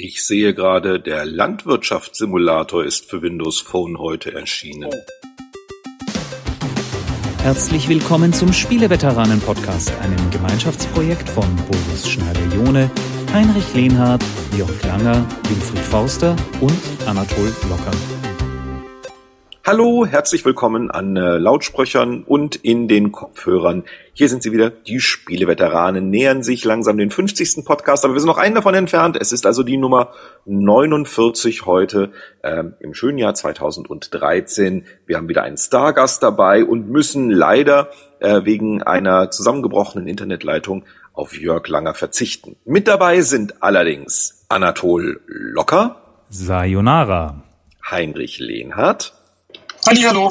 Ich sehe gerade, der Landwirtschaftssimulator ist für Windows Phone heute erschienen. Herzlich willkommen zum Spieleveteranen-Podcast, einem Gemeinschaftsprojekt von Boris Schneider-Jone, Heinrich Lehnhardt, Jörg Langer, Winfried Forster und Anatol Locker. Hallo, herzlich willkommen an äh, Lautsprechern und in den Kopfhörern. Hier sind sie wieder, die Spieleveteranen nähern sich langsam den 50. Podcast, aber wir sind noch einen davon entfernt. Es ist also die Nummer 49 heute ähm, im schönen Jahr 2013. Wir haben wieder einen Stargast dabei und müssen leider äh, wegen einer zusammengebrochenen Internetleitung auf Jörg Langer verzichten. Mit dabei sind allerdings Anatol Locker, Sayonara, Heinrich Lehnhardt, Hallo.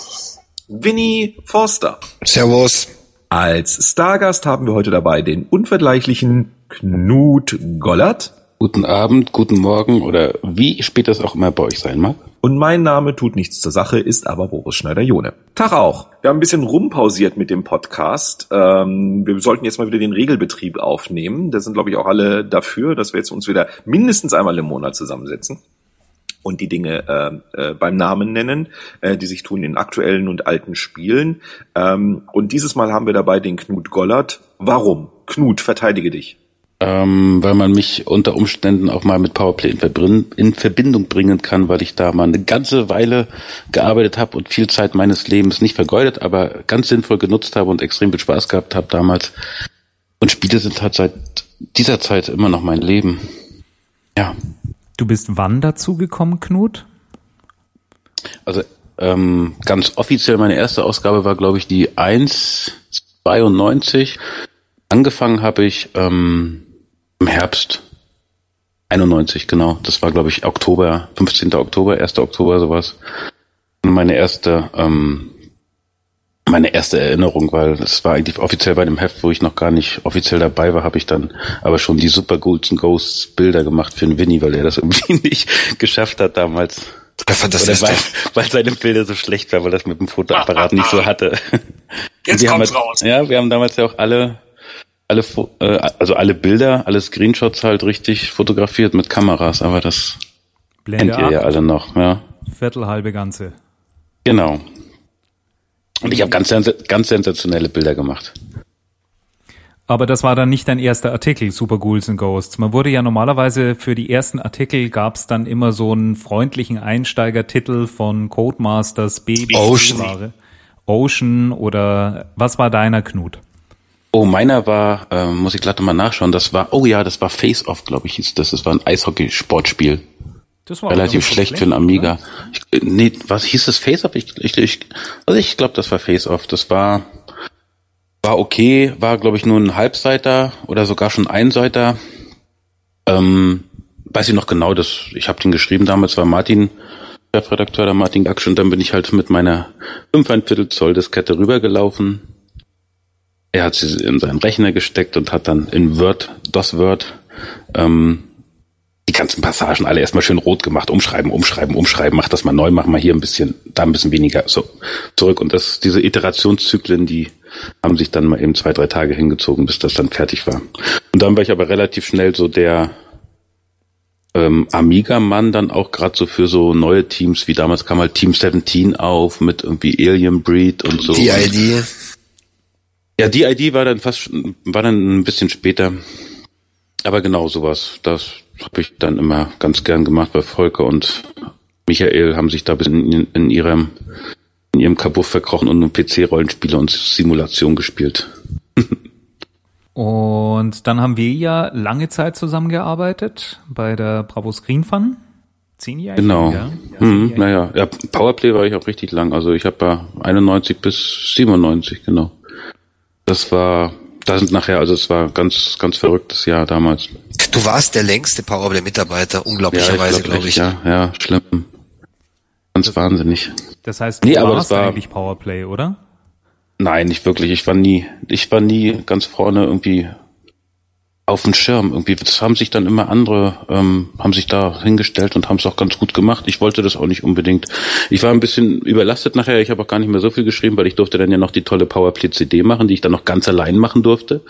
Winnie Forster. Servus. Als Stargast haben wir heute dabei den unvergleichlichen Knut Gollert. Guten Abend, guten Morgen oder wie spät das auch immer bei euch sein mag. Und mein Name tut nichts zur Sache, ist aber Boris Schneider-Jone. Tag auch. Wir haben ein bisschen rumpausiert mit dem Podcast. Ähm, wir sollten jetzt mal wieder den Regelbetrieb aufnehmen. Da sind, glaube ich, auch alle dafür, dass wir jetzt uns wieder mindestens einmal im Monat zusammensetzen und die Dinge äh, äh, beim Namen nennen, äh, die sich tun in aktuellen und alten Spielen. Ähm, und dieses Mal haben wir dabei den Knut Gollert. Warum? Knut, verteidige dich. Ähm, weil man mich unter Umständen auch mal mit Powerplay in, in, Verbindung bringen kann, weil ich da mal eine ganze Weile gearbeitet habe und viel Zeit meines Lebens nicht vergeudet, aber ganz sinnvoll genutzt habe und extrem viel Spaß gehabt habe damals. Und Spiele sind halt seit dieser Zeit immer noch mein Leben. Ja. Du bist wann dazu gekommen, Knut? Also ähm, ganz offiziell meine erste Ausgabe war, glaube ich, die 1,92. Angefangen habe ich ähm, im Herbst 91, genau. Das war, glaube ich, Oktober, 15. Oktober, 1. Oktober, sowas. Und meine erste ähm, meine erste Erinnerung, weil es war eigentlich offiziell bei dem Heft, wo ich noch gar nicht offiziell dabei war, habe ich dann aber schon die Super Ghouls and Ghosts Bilder gemacht für den Winnie, weil er das irgendwie nicht geschafft hat damals. Er fand das Oder weil, weil seine Bilder so schlecht waren, weil das mit dem Fotoapparat nicht so hatte. Jetzt kommt's halt, raus. Ja, wir haben damals ja auch alle alle äh, also alle Bilder, alle Screenshots halt richtig fotografiert mit Kameras, aber das Blende kennt ihr ja alle noch, ja. Viertel, halbe, ganze. Genau. Und ich habe ganz, ganz sensationelle Bilder gemacht. Aber das war dann nicht dein erster Artikel, Super Ghouls and Ghosts. Man wurde ja normalerweise für die ersten Artikel gab's dann immer so einen freundlichen Einsteigertitel von Codemasters Baby. Ocean. Ocean oder was war deiner, Knut? Oh, meiner war, äh, muss ich glatt mal nachschauen, das war, oh ja, das war Face Off, glaube ich, hieß das. Das war ein Eishockey-Sportspiel. Das war relativ schlecht, für einen Amiga. Ich, äh, nee, was hieß das Face Off? Ich, ich, ich, also ich glaube, das war Face Off. Das war war okay, war glaube ich nur ein Halbseiter oder sogar schon Einseiter. Ähm, weiß ich noch genau, das ich habe den geschrieben damals war Martin Chefredakteur der Martin Gaksch und dann bin ich halt mit meiner 5,1 Zoll Diskette rübergelaufen. Er hat sie in seinen Rechner gesteckt und hat dann in Word, DOS Word, ähm, ganzen Passagen alle erstmal schön rot gemacht, umschreiben, umschreiben, umschreiben, mach das mal neu, mach mal hier ein bisschen, da ein bisschen weniger, so zurück. Und das, diese Iterationszyklen, die haben sich dann mal eben zwei, drei Tage hingezogen, bis das dann fertig war. Und dann war ich aber relativ schnell so der ähm, Amiga-Mann dann auch gerade so für so neue Teams, wie damals kam halt Team 17 auf mit irgendwie Alien Breed und so. Die ID. Ja, die ID war dann fast, war dann ein bisschen später. Aber genau sowas, das, habe ich dann immer ganz gern gemacht, weil Volker und Michael haben sich da bis in, in ihrem in ihrem Kabuff verkrochen und nur PC-Rollenspiele und Simulation gespielt. und dann haben wir ja lange Zeit zusammengearbeitet bei der Bravo Screen Fun. Zehn Jahre? Genau. Ja, mhm, naja, ja, Powerplay war ich auch richtig lang. Also ich habe ja 91 bis 97, genau. Das war, da sind nachher, also es war ganz, ganz verrücktes Jahr damals. Du warst der längste Powerplay-Mitarbeiter, unglaublicherweise, glaube glaub ich. Ja, ja, schlimm. Ganz das, wahnsinnig. Das heißt, du nee, aber warst das war eigentlich Powerplay, oder? Nein, nicht wirklich. Ich war nie, ich war nie ganz vorne irgendwie auf dem Schirm. Irgendwie, das haben sich dann immer andere, ähm, haben sich da hingestellt und haben es auch ganz gut gemacht. Ich wollte das auch nicht unbedingt. Ich war ein bisschen überlastet nachher. Ich habe auch gar nicht mehr so viel geschrieben, weil ich durfte dann ja noch die tolle Powerplay CD machen, die ich dann noch ganz allein machen durfte.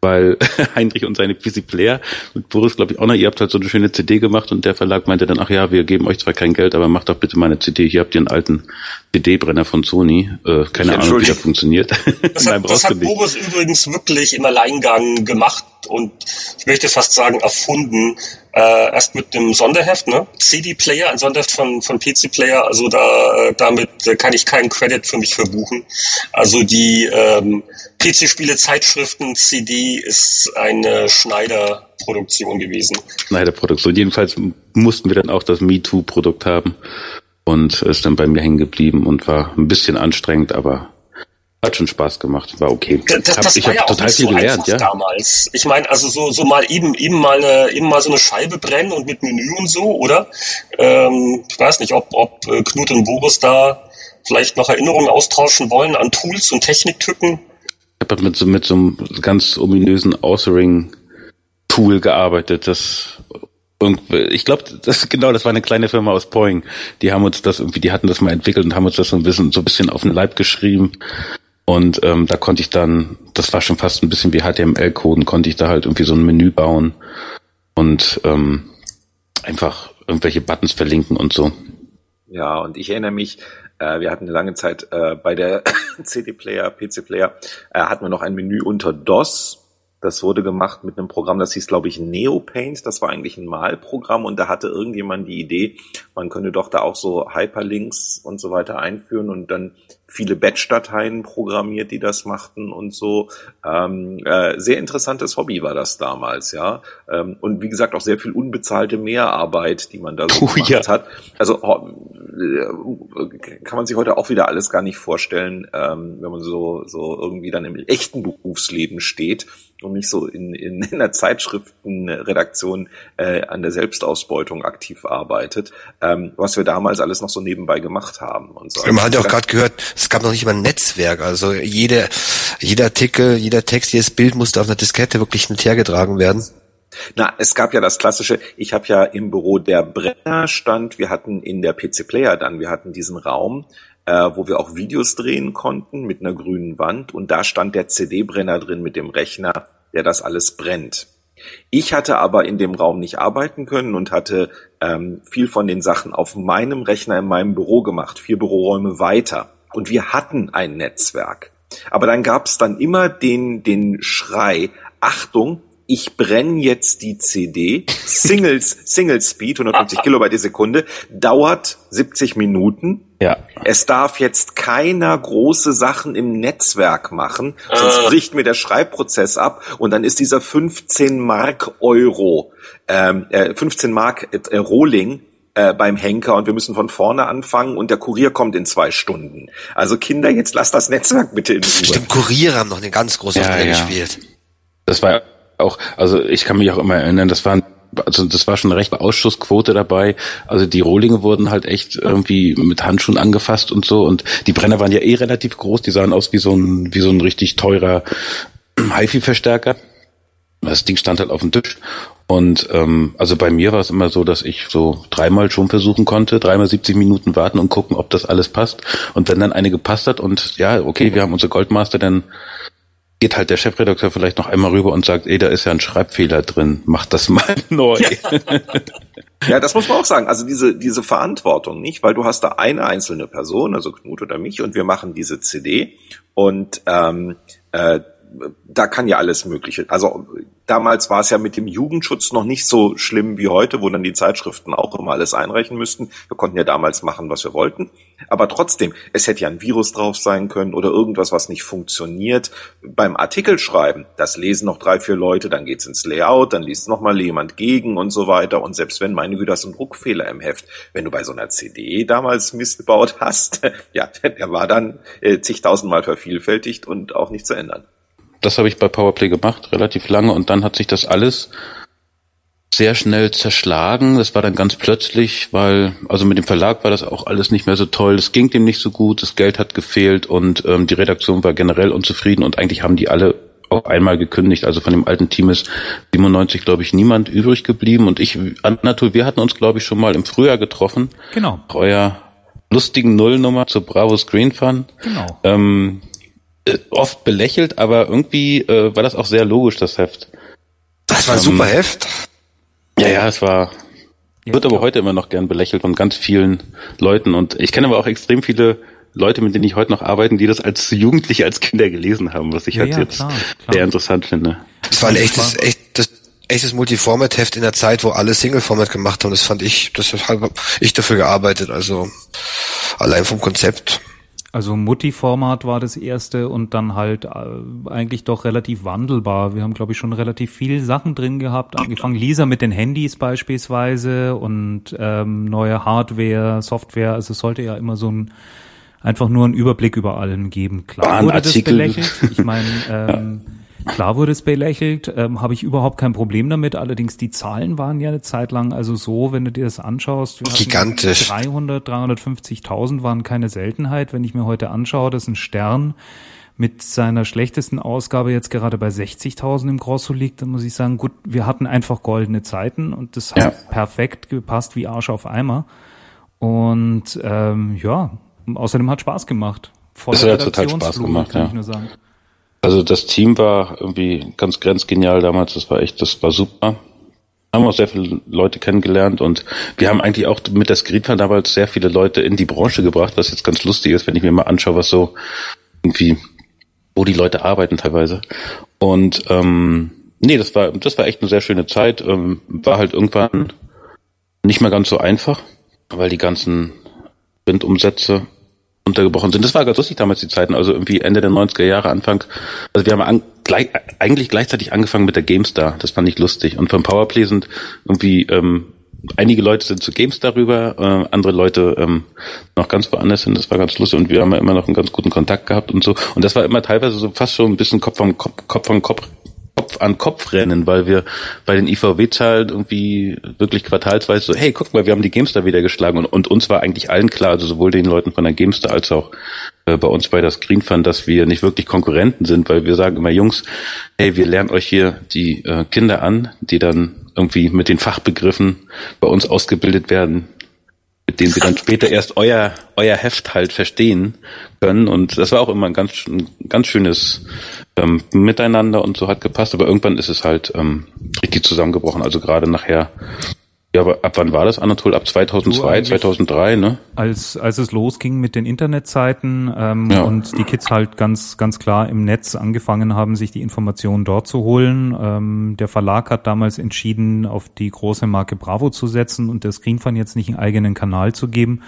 Weil Heinrich und seine PC Player mit Boris, glaube ich, auch noch, ihr habt halt so eine schöne CD gemacht und der Verlag meinte dann, ach ja, wir geben euch zwar kein Geld, aber macht doch bitte mal eine CD, hier habt ihr einen alten CD-Brenner von Sony, äh, keine Ahnung, wie der funktioniert. Das hat, das hat Boris übrigens wirklich im Alleingang gemacht und ich möchte fast sagen erfunden, äh, erst mit dem Sonderheft, ne? CD-Player, ein Sonderheft von, von PC-Player, also da äh, damit kann ich keinen Credit für mich verbuchen. Also die ähm, PC-Spiele-Zeitschriften CD ist eine Schneider-Produktion gewesen. Schneider-Produktion. Jedenfalls mussten wir dann auch das MeToo-Produkt haben und ist dann bei mir hängen geblieben und war ein bisschen anstrengend, aber hat schon Spaß gemacht, war okay. Das, das ich habe ja total viel so gelernt, ja. Damals. Ich meine, also so so mal eben eben mal eine, eben mal so eine Scheibe brennen und mit Menü und so, oder? Ähm, ich weiß nicht, ob ob äh, Knut und Boris da vielleicht noch Erinnerungen austauschen wollen an Tools und Techniktücken. Ich habe mit so mit so einem ganz ominösen Authoring Tool gearbeitet, das ich glaube, das genau, das war eine kleine Firma aus Poing. Die haben uns das irgendwie, die hatten das mal entwickelt und haben uns das so ein bisschen, so ein bisschen auf den Leib geschrieben. Und ähm, da konnte ich dann, das war schon fast ein bisschen wie HTML-Coden, konnte ich da halt irgendwie so ein Menü bauen und ähm, einfach irgendwelche Buttons verlinken und so. Ja, und ich erinnere mich, äh, wir hatten eine lange Zeit äh, bei der CD-Player, PC-Player, äh, hatten wir noch ein Menü unter DOS das wurde gemacht mit einem Programm, das hieß, glaube ich, NeoPaint. Das war eigentlich ein Malprogramm und da hatte irgendjemand die Idee, man könnte doch da auch so Hyperlinks und so weiter einführen und dann viele Batch-Dateien programmiert, die das machten und so. Ähm, äh, sehr interessantes Hobby war das damals, ja. Ähm, und wie gesagt auch sehr viel unbezahlte Mehrarbeit, die man da so oh, gemacht ja. hat. Also äh, kann man sich heute auch wieder alles gar nicht vorstellen, ähm, wenn man so so irgendwie dann im echten Berufsleben steht und nicht so in, in, in der Zeitschriftenredaktion äh, an der Selbstausbeutung aktiv arbeitet, ähm, was wir damals alles noch so nebenbei gemacht haben. Und so. Man hat ja auch gerade gehört, es gab noch nicht mal ein Netzwerk. Also jede, jeder Artikel, jeder Text, jedes Bild musste auf einer Diskette wirklich mit hergetragen werden. Na, es gab ja das klassische, ich habe ja im Büro der Brenner stand, wir hatten in der PC Player dann, wir hatten diesen Raum, äh, wo wir auch Videos drehen konnten mit einer grünen Wand und da stand der CD-Brenner drin mit dem Rechner, der das alles brennt. Ich hatte aber in dem Raum nicht arbeiten können und hatte ähm, viel von den Sachen auf meinem Rechner in meinem Büro gemacht, vier Büroräume weiter. Und wir hatten ein Netzwerk. Aber dann gab es dann immer den, den Schrei, Achtung, ich brenne jetzt die CD, Singles, Single Speed, 150 Kilobyte die Sekunde, dauert 70 Minuten. Ja. Es darf jetzt keiner große Sachen im Netzwerk machen, sonst äh. bricht mir der Schreibprozess ab und dann ist dieser 15 Mark Euro, ähm, äh, 15 Mark äh, Rohling äh, beim Henker und wir müssen von vorne anfangen und der Kurier kommt in zwei Stunden. Also Kinder, jetzt lasst das Netzwerk bitte in Ruhe. Stimmt, Kurier haben noch eine ganz große Rolle ja, ja. gespielt. Das war auch, also ich kann mich auch immer erinnern, das waren also das war schon eine rechte Ausschussquote dabei. Also die Rohlinge wurden halt echt irgendwie mit Handschuhen angefasst und so. Und die Brenner waren ja eh relativ groß. Die sahen aus wie so ein, wie so ein richtig teurer HiFi-Verstärker. Das Ding stand halt auf dem Tisch. Und ähm, also bei mir war es immer so, dass ich so dreimal schon versuchen konnte, dreimal 70 Minuten warten und gucken, ob das alles passt. Und wenn dann eine gepasst hat und ja, okay, wir haben unsere Goldmaster, dann geht halt der Chefredakteur vielleicht noch einmal rüber und sagt, ey, da ist ja ein Schreibfehler drin, mach das mal neu. ja, das muss man auch sagen. Also diese, diese Verantwortung nicht, weil du hast da eine einzelne Person, also Knut oder mich, und wir machen diese CD und ähm, äh, da kann ja alles Mögliche. Also damals war es ja mit dem Jugendschutz noch nicht so schlimm wie heute, wo dann die Zeitschriften auch immer alles einreichen müssten. Wir konnten ja damals machen, was wir wollten. Aber trotzdem, es hätte ja ein Virus drauf sein können oder irgendwas, was nicht funktioniert. Beim Artikel schreiben, das lesen noch drei, vier Leute, dann geht's ins Layout, dann liest noch mal jemand gegen und so weiter. Und selbst wenn, meine Güte, das ist ein Druckfehler im Heft. Wenn du bei so einer CD damals Mist gebaut hast, ja, der war dann äh, zigtausendmal vervielfältigt und auch nicht zu ändern das habe ich bei Powerplay gemacht, relativ lange, und dann hat sich das alles sehr schnell zerschlagen. Das war dann ganz plötzlich, weil, also mit dem Verlag war das auch alles nicht mehr so toll. Es ging dem nicht so gut, das Geld hat gefehlt und ähm, die Redaktion war generell unzufrieden und eigentlich haben die alle auf einmal gekündigt. Also von dem alten Team ist 97, glaube ich, niemand übrig geblieben. Und ich, Anatol, wir hatten uns, glaube ich, schon mal im Frühjahr getroffen. Genau. Euer lustigen Nullnummer zur Bravo Screen Fun. Genau. Ähm, äh, oft belächelt, aber irgendwie äh, war das auch sehr logisch, das Heft. Das war ein ähm, super Heft. Ja, ja, es war. Ja, wird aber heute immer noch gern belächelt von ganz vielen Leuten und ich kenne aber auch extrem viele Leute, mit denen ich heute noch arbeite, die das als Jugendliche, als Kinder gelesen haben, was ich ja, halt ja, jetzt klar, klar. sehr interessant finde. Es war ein echtes, echtes, echtes Multiformat-Heft in der Zeit, wo alle Single-Format gemacht haben. Das fand ich, das habe ich dafür gearbeitet. Also allein vom Konzept. Also Mutti-Format war das erste und dann halt äh, eigentlich doch relativ wandelbar. Wir haben, glaube ich, schon relativ viel Sachen drin gehabt. Angefangen Lisa mit den Handys beispielsweise und ähm, neue Hardware, Software. Also es sollte ja immer so ein einfach nur einen Überblick über allen geben. Klar wurde das belächelt. Ich meine, ähm, klar wurde es belächelt, ähm, habe ich überhaupt kein Problem damit. Allerdings die Zahlen waren ja eine Zeit lang also so, wenn du dir das anschaust. Gigantisch. 300, 350.000 waren keine Seltenheit. Wenn ich mir heute anschaue, dass ein Stern mit seiner schlechtesten Ausgabe jetzt gerade bei 60.000 im Grosso liegt, dann muss ich sagen, gut, wir hatten einfach goldene Zeiten und das ja. hat perfekt gepasst wie Arsch auf Eimer. Und ähm, ja, außerdem hat Spaß gemacht. Voller das hat total Spaß gemacht, ja. Also das Team war irgendwie ganz grenzgenial damals, das war echt, das war super. Haben auch sehr viele Leute kennengelernt und wir haben eigentlich auch mit der Skripa damals sehr viele Leute in die Branche gebracht, was jetzt ganz lustig ist, wenn ich mir mal anschaue, was so irgendwie, wo die Leute arbeiten teilweise. Und ähm, nee, das war, das war echt eine sehr schöne Zeit. Ähm, war halt irgendwann nicht mehr ganz so einfach, weil die ganzen Print-Umsätze untergebrochen sind. Das war ganz lustig damals die Zeiten, also irgendwie Ende der 90er Jahre, Anfang. Also wir haben an, gleich, eigentlich gleichzeitig angefangen mit der GameStar. Das fand ich lustig. Und vom Powerplay sind irgendwie ähm, einige Leute sind zu GameStar rüber, äh, andere Leute ähm, noch ganz woanders sind. Das war ganz lustig und wir haben ja immer noch einen ganz guten Kontakt gehabt und so. Und das war immer teilweise so fast schon ein bisschen Kopf am Kopf, Kopf an Kopf Kopf an Kopf rennen, weil wir bei den IVW-Zahlen irgendwie wirklich quartalsweise so, hey, guck mal, wir haben die Gamestar wieder geschlagen. Und, und uns war eigentlich allen klar, also sowohl den Leuten von der Gamestar als auch äh, bei uns bei der Screen Fund, dass wir nicht wirklich Konkurrenten sind, weil wir sagen immer, Jungs, hey, wir lernen euch hier die äh, Kinder an, die dann irgendwie mit den Fachbegriffen bei uns ausgebildet werden, mit denen sie dann später erst euer, euer Heft halt verstehen können. Und das war auch immer ein ganz, ein ganz schönes ähm, Miteinander und so hat gepasst. Aber irgendwann ist es halt ähm, richtig zusammengebrochen. Also gerade nachher ja, aber ab wann war das, Anatol? Ab 2002, 2003, ne? Als, als es losging mit den Internetseiten ähm, ja. und die Kids halt ganz, ganz klar im Netz angefangen haben, sich die Informationen dort zu holen. Ähm, der Verlag hat damals entschieden, auf die große Marke Bravo zu setzen und der Screenfan jetzt nicht einen eigenen Kanal zu geben.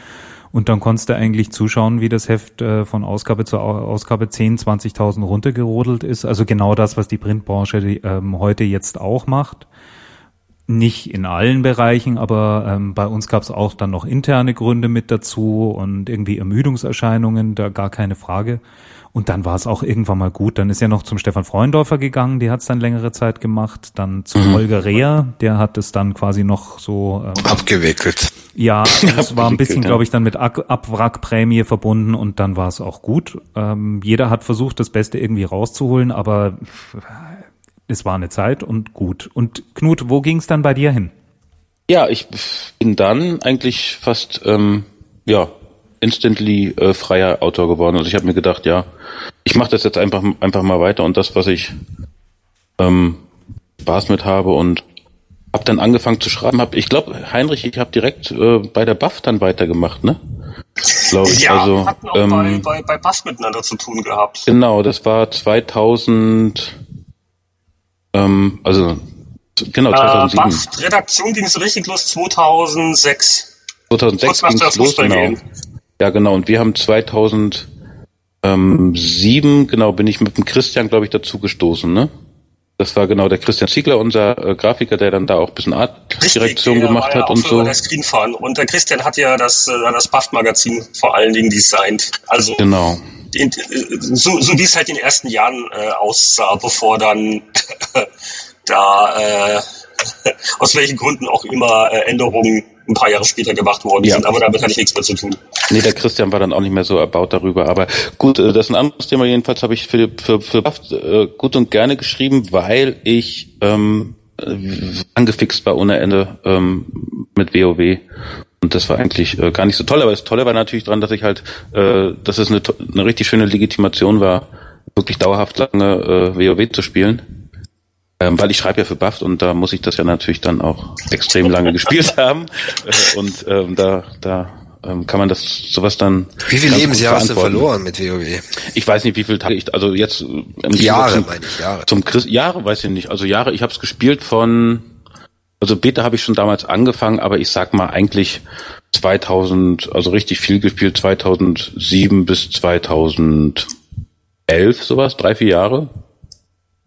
Und dann konntest du eigentlich zuschauen, wie das Heft äh, von Ausgabe zu Ausgabe 10, 20.000 runtergerodelt ist. Also genau das, was die Printbranche ähm, heute jetzt auch macht. Nicht in allen Bereichen, aber ähm, bei uns gab es auch dann noch interne Gründe mit dazu und irgendwie Ermüdungserscheinungen, da gar keine Frage. Und dann war es auch irgendwann mal gut. Dann ist er noch zum Stefan Freundorfer gegangen, der hat es dann längere Zeit gemacht. Dann zu mhm. Holger Reher, der hat es dann quasi noch so ähm, abgewickelt. Ja, es war ein bisschen, glaube ich, dann mit Abwrackprämie verbunden und dann war es auch gut. Ähm, jeder hat versucht, das Beste irgendwie rauszuholen, aber es war eine Zeit und gut. Und Knut, wo ging es dann bei dir hin? Ja, ich bin dann eigentlich fast ähm, ja instantly äh, freier Autor geworden. Also ich habe mir gedacht, ja, ich mache das jetzt einfach einfach mal weiter und das, was ich ähm, Spaß mit habe und habe dann angefangen zu schreiben. Hab, ich glaube, Heinrich, ich habe direkt äh, bei der Buff dann weitergemacht, ne? Glaube ich. Ja, also, hatten auch ähm, bei, bei, bei Buff miteinander zu tun gehabt. Genau, das war 2000 ähm, also, genau, 2007. Äh, BAFT Redaktion ging so richtig los 2006. 2006 ging es los, genau. Gehen. Ja, genau. Und wir haben 2007, genau, bin ich mit dem Christian, glaube ich, dazu gestoßen, ne? Das war genau der Christian Ziegler, unser äh, Grafiker, der dann da auch ein bisschen Artdirektion gemacht hat und so. Der Screenfahren. Und der Christian hat ja das, äh, das BAFT-Magazin vor allen Dingen designt. Also genau so, so wie es halt in den ersten Jahren äh, aussah, bevor dann da äh, aus welchen Gründen auch immer äh, Änderungen ein paar Jahre später gemacht worden ja. sind, aber damit hatte ich nichts mehr zu tun. Nee, der Christian war dann auch nicht mehr so erbaut darüber, aber gut, äh, das ist ein anderes Thema. Jedenfalls habe ich für, für, für äh, gut und gerne geschrieben, weil ich ähm, äh, angefixt war ohne Ende ähm, mit WoW und das war eigentlich äh, gar nicht so toll, aber das Tolle war natürlich dran, dass ich halt, äh, dass es eine, eine richtig schöne Legitimation war, wirklich dauerhaft lange äh, WoW zu spielen. Ähm, weil ich schreibe ja für Buffed und da muss ich das ja natürlich dann auch extrem lange gespielt haben. Äh, und ähm, da, da ähm, kann man das sowas dann. Wie viele Lebensjahre hast du verloren mit WoW? Ich weiß nicht, wie viele Tage ich, also jetzt im Jahre, zum, meine ich, Jahre. Zum Christ, Jahre weiß ich nicht. Also Jahre, ich habe es gespielt von, also Beta habe ich schon damals angefangen, aber ich sag mal eigentlich 2000, also richtig viel gespielt, 2007 bis 2011 sowas, drei, vier Jahre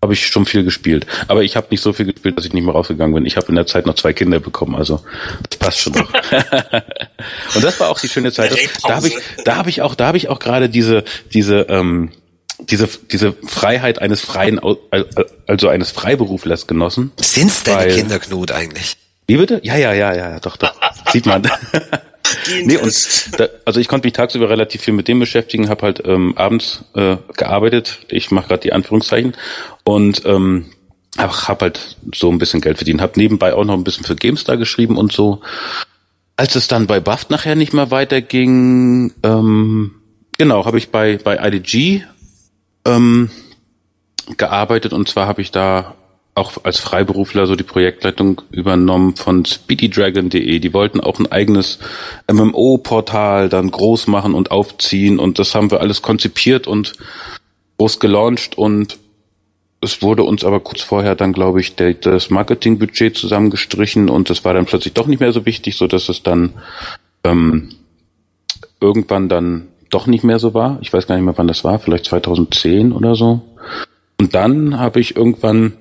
habe ich schon viel gespielt. Aber ich habe nicht so viel gespielt, dass ich nicht mehr rausgegangen bin. Ich habe in der Zeit noch zwei Kinder bekommen, also das passt schon noch. und das war auch die schöne Zeit. da habe ich, da habe ich auch, da habe ich auch gerade diese, diese, ähm, diese, diese Freiheit eines freien, also eines Freiberuflers genossen. Sind's deine Kinder, Knut, eigentlich? Wie bitte? Ja, ja, ja, ja, doch, doch. Sieht man. nee, und da, also ich konnte mich tagsüber relativ viel mit dem beschäftigen, habe halt ähm, abends äh, gearbeitet. Ich mache gerade die Anführungszeichen und ähm, hab, hab halt so ein bisschen Geld verdient. Hab nebenbei auch noch ein bisschen für GameStar geschrieben und so. Als es dann bei Buff nachher nicht mehr weiterging, ähm, genau, habe ich bei bei IDG ähm, gearbeitet und zwar habe ich da auch als Freiberufler so die Projektleitung übernommen von speedydragon.de. Die wollten auch ein eigenes MMO-Portal dann groß machen und aufziehen und das haben wir alles konzipiert und groß gelauncht und es wurde uns aber kurz vorher dann, glaube ich, der, das Marketingbudget zusammengestrichen und das war dann plötzlich doch nicht mehr so wichtig, so dass es dann ähm, irgendwann dann doch nicht mehr so war. Ich weiß gar nicht mehr, wann das war, vielleicht 2010 oder so. Und dann habe ich irgendwann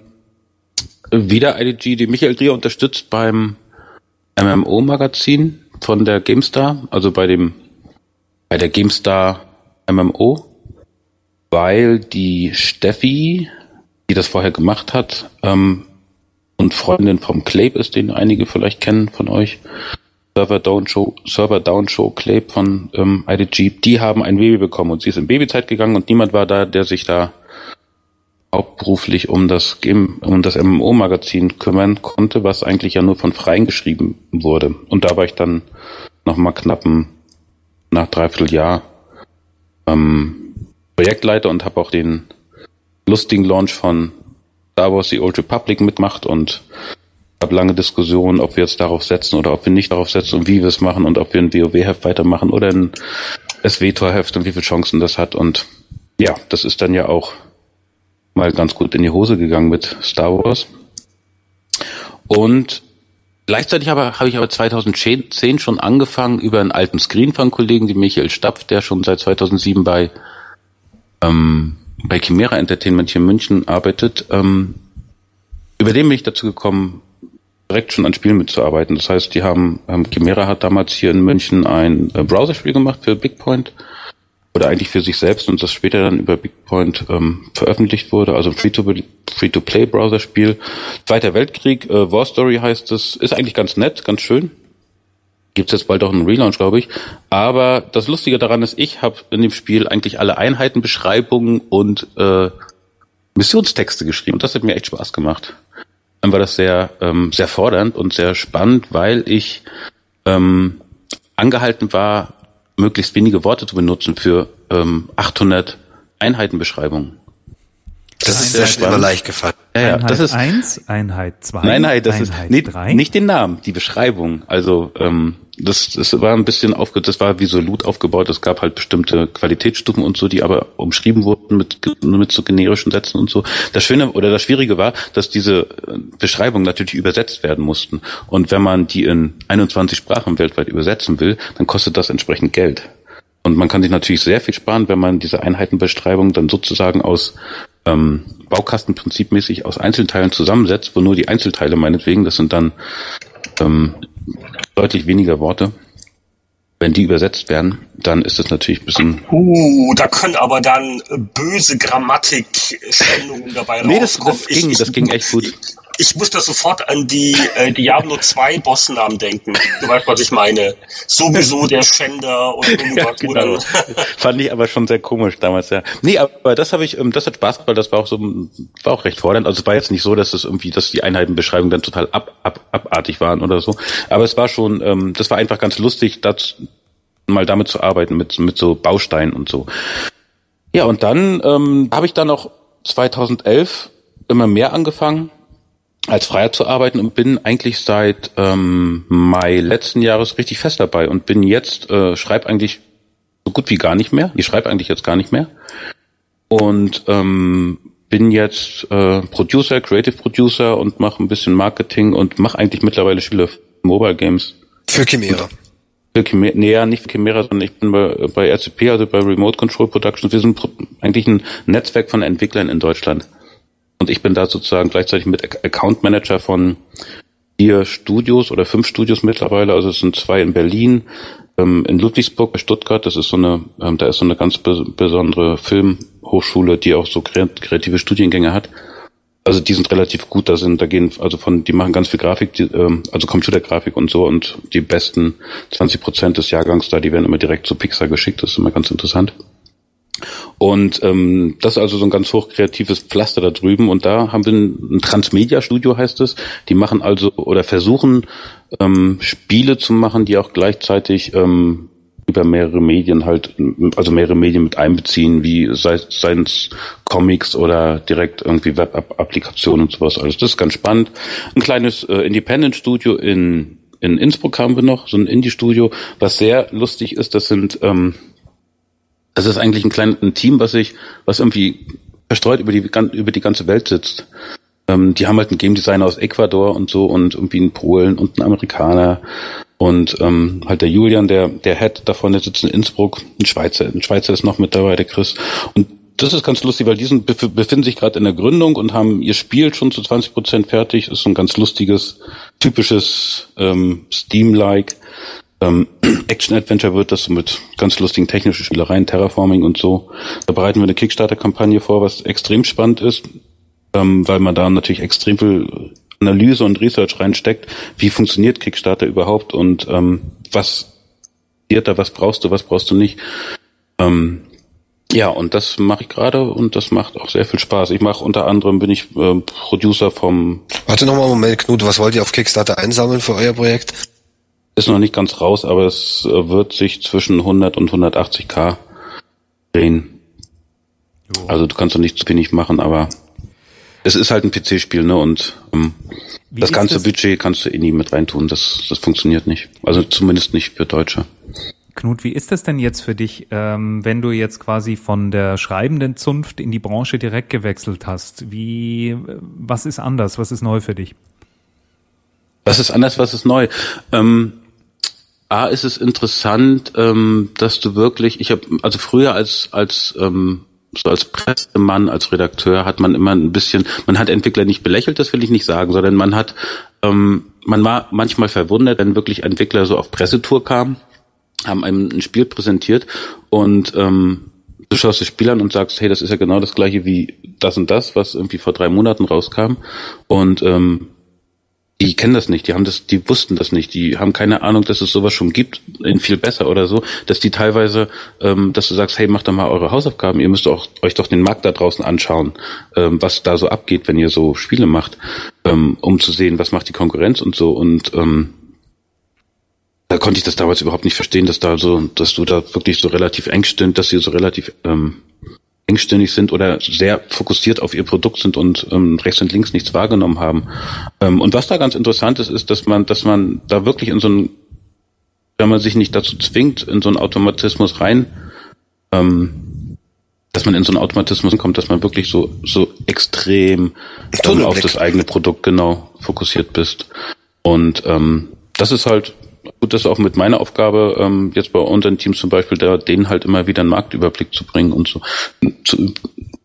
wieder IDG, die Michael Drier unterstützt beim MMO-Magazin von der GameStar, also bei dem, bei der GameStar MMO, weil die Steffi, die das vorher gemacht hat, ähm, und Freundin vom Clape ist, den einige vielleicht kennen von euch, Server Down Show, Server Down Show Clape von ähm, IDG, die haben ein Baby bekommen und sie ist in Babyzeit gegangen und niemand war da, der sich da hauptberuflich um das Game, um das MMO-Magazin kümmern konnte, was eigentlich ja nur von Freien geschrieben wurde. Und da war ich dann noch mal knapp nach dreiviertel Jahr ähm, Projektleiter und habe auch den lustigen Launch von Star Wars The Old Republic mitmacht und habe lange Diskussionen, ob wir jetzt darauf setzen oder ob wir nicht darauf setzen und wie wir es machen und ob wir ein WoW-Heft weitermachen oder ein SW-Tor-Heft und wie viele Chancen das hat. Und ja, das ist dann ja auch mal ganz gut in die Hose gegangen mit Star Wars. Und gleichzeitig habe, habe ich aber 2010 schon angefangen, über einen alten Screenfang-Kollegen, die Michael Stapf, der schon seit 2007 bei, ähm, bei Chimera Entertainment hier in München arbeitet, ähm, über den bin ich dazu gekommen, direkt schon an Spielen mitzuarbeiten. Das heißt, die haben, ähm, Chimera hat damals hier in München ein äh, Browserspiel gemacht für Bigpoint oder eigentlich für sich selbst und das später dann über Bigpoint ähm, veröffentlicht wurde, also ein Free-to-Play-Browser-Spiel. Zweiter Weltkrieg, äh, War Story heißt es, ist eigentlich ganz nett, ganz schön. Gibt's jetzt bald auch einen Relaunch, glaube ich. Aber das Lustige daran ist, ich habe in dem Spiel eigentlich alle Einheitenbeschreibungen und äh, Missionstexte geschrieben und das hat mir echt Spaß gemacht. Dann war das sehr, ähm, sehr fordernd und sehr spannend, weil ich ähm, angehalten war, möglichst wenige Worte zu benutzen für ähm, 800 Einheitenbeschreibungen. Das, das ist sehr schnell leicht gefallen. Ja, Einheit das ist eins, Einheit zwei, nein, nein, das Einheit ist nee, drei. nicht den Namen, die Beschreibung. Also ähm, das, das war ein bisschen aufge, das war wie so Loot aufgebaut. Es gab halt bestimmte Qualitätsstufen und so, die aber umschrieben wurden mit mit so generischen Sätzen und so. Das Schöne oder das Schwierige war, dass diese äh, Beschreibungen natürlich übersetzt werden mussten. Und wenn man die in 21 Sprachen weltweit übersetzen will, dann kostet das entsprechend Geld. Und man kann sich natürlich sehr viel sparen, wenn man diese Einheitenbeschreibung dann sozusagen aus ähm, Baukastenprinzipmäßig aus Einzelteilen zusammensetzt, wo nur die Einzelteile meinetwegen, das sind dann ähm, deutlich weniger Worte. Wenn die übersetzt werden, dann ist es natürlich ein bisschen. Uh, da können aber dann böse Grammatik-Stellungen dabei nee, das, das ging, ich, das ging echt gut. Ich, muss da sofort an die äh, Diablo 2 Bossnamen denken. Du weißt, was ich meine. Sowieso der Schänder und ja, genau. Fand ich aber schon sehr komisch damals, ja. Nee, aber das habe ich, ähm, das hat Spaß gemacht, das war auch so, war auch recht fordernd. Also es war jetzt nicht so, dass es irgendwie, dass die Einheitenbeschreibungen dann total ab, ab, abartig waren oder so. Aber es war schon, ähm, das war einfach ganz lustig, das mal damit zu arbeiten, mit, mit so Bausteinen und so. Ja, und dann ähm, habe ich dann auch 2011 immer mehr angefangen, als Freier zu arbeiten und bin eigentlich seit ähm, Mai letzten Jahres richtig fest dabei und bin jetzt, äh, schreibe eigentlich so gut wie gar nicht mehr. Ich schreibe eigentlich jetzt gar nicht mehr. Und ähm, bin jetzt äh, Producer, Creative Producer und mache ein bisschen Marketing und mache eigentlich mittlerweile Spiele Mobile Games. Für Chimera. Für Chimera, nee, nicht für Chimera, sondern ich bin bei, bei RCP, also bei Remote Control Productions. Wir sind eigentlich ein Netzwerk von Entwicklern in Deutschland. Und ich bin da sozusagen gleichzeitig mit Account Manager von vier Studios oder fünf Studios mittlerweile. Also es sind zwei in Berlin, ähm, in Ludwigsburg bei Stuttgart. Das ist so eine, ähm, da ist so eine ganz besondere Filmhochschule, die auch so kreative Studiengänge hat. Also die sind relativ gut, da sind, da gehen, also von, die machen ganz viel Grafik, die, ähm, also Computergrafik und so und die besten 20 Prozent des Jahrgangs da, die werden immer direkt zu Pixar geschickt, das ist immer ganz interessant. Und ähm, das ist also so ein ganz hochkreatives Pflaster da drüben. Und da haben wir ein, ein Transmedia-Studio, heißt es. Die machen also oder versuchen ähm, Spiele zu machen, die auch gleichzeitig ähm, über mehrere Medien halt, also mehrere Medien mit einbeziehen, wie sei, es Comics oder direkt irgendwie Web-Applikationen und sowas. Also das ist ganz spannend. Ein kleines äh, Independent-Studio in in Innsbruck haben wir noch, so ein Indie-Studio, was sehr lustig ist. Das sind ähm, das ist eigentlich ein kleines ein Team, was sich, was irgendwie verstreut über die, über die ganze Welt sitzt. Ähm, die haben halt einen Game Designer aus Ecuador und so und irgendwie einen Polen und einen Amerikaner und ähm, halt der Julian, der der Head davon, der sitzt in Innsbruck, ein Schweizer, ein Schweizer ist noch mit dabei, der Chris. Und das ist ganz lustig, weil die sind, befinden sich gerade in der Gründung und haben ihr Spiel schon zu 20 Prozent fertig. Ist so ein ganz lustiges, typisches ähm, Steam-like ähm, Action-Adventure wird das mit ganz lustigen technischen Spielereien, Terraforming und so. Da bereiten wir eine Kickstarter-Kampagne vor, was extrem spannend ist, ähm, weil man da natürlich extrem viel Analyse und Research reinsteckt. Wie funktioniert Kickstarter überhaupt und ähm, was passiert da, was brauchst du, was brauchst du nicht. Ähm, ja, und das mache ich gerade und das macht auch sehr viel Spaß. Ich mache unter anderem, bin ich äh, Producer vom... Warte nochmal einen Moment, Knut, was wollt ihr auf Kickstarter einsammeln für euer Projekt? Ist noch nicht ganz raus, aber es äh, wird sich zwischen 100 und 180k drehen. Jo. Also du kannst doch nicht zu wenig machen, aber es ist halt ein PC-Spiel, ne? Und ähm, das ganze das? Budget kannst du eh nie mit reintun. Das, das funktioniert nicht. Also zumindest nicht für Deutsche. Knut, wie ist das denn jetzt für dich, ähm, wenn du jetzt quasi von der schreibenden Zunft in die Branche direkt gewechselt hast? Wie, was ist anders? Was ist neu für dich? Was ist anders? Was ist neu? Ähm, A ist es interessant, ähm, dass du wirklich, ich habe, also früher als als ähm, so als Pressemann, als Redakteur hat man immer ein bisschen, man hat Entwickler nicht belächelt, das will ich nicht sagen, sondern man hat, ähm, man war manchmal verwundert, wenn wirklich Entwickler so auf Pressetour kamen, haben einem ein Spiel präsentiert und ähm, du schaust das Spiel an und sagst, hey, das ist ja genau das gleiche wie das und das, was irgendwie vor drei Monaten rauskam. Und ähm, die kennen das nicht, die haben das, die wussten das nicht, die haben keine Ahnung, dass es sowas schon gibt, in viel besser oder so, dass die teilweise, ähm, dass du sagst, hey, macht doch mal eure Hausaufgaben, ihr müsst auch, euch doch den Markt da draußen anschauen, ähm, was da so abgeht, wenn ihr so Spiele macht, ähm, um zu sehen, was macht die Konkurrenz und so und ähm, da konnte ich das damals überhaupt nicht verstehen, dass da so, dass du da wirklich so relativ eng stehst, dass ihr so relativ ähm, engständig sind oder sehr fokussiert auf ihr Produkt sind und ähm, rechts und links nichts wahrgenommen haben. Ähm, und was da ganz interessant ist, ist, dass man, dass man da wirklich in so ein, wenn man sich nicht dazu zwingt, in so einen Automatismus rein, ähm, dass man in so einen Automatismus kommt, dass man wirklich so so extrem ähm, auf das eigene Produkt genau fokussiert bist. Und ähm, das ist halt gut, das ist auch mit meiner Aufgabe, ähm, jetzt bei unseren Teams zum Beispiel, da, denen halt immer wieder einen Marktüberblick zu bringen und so zu,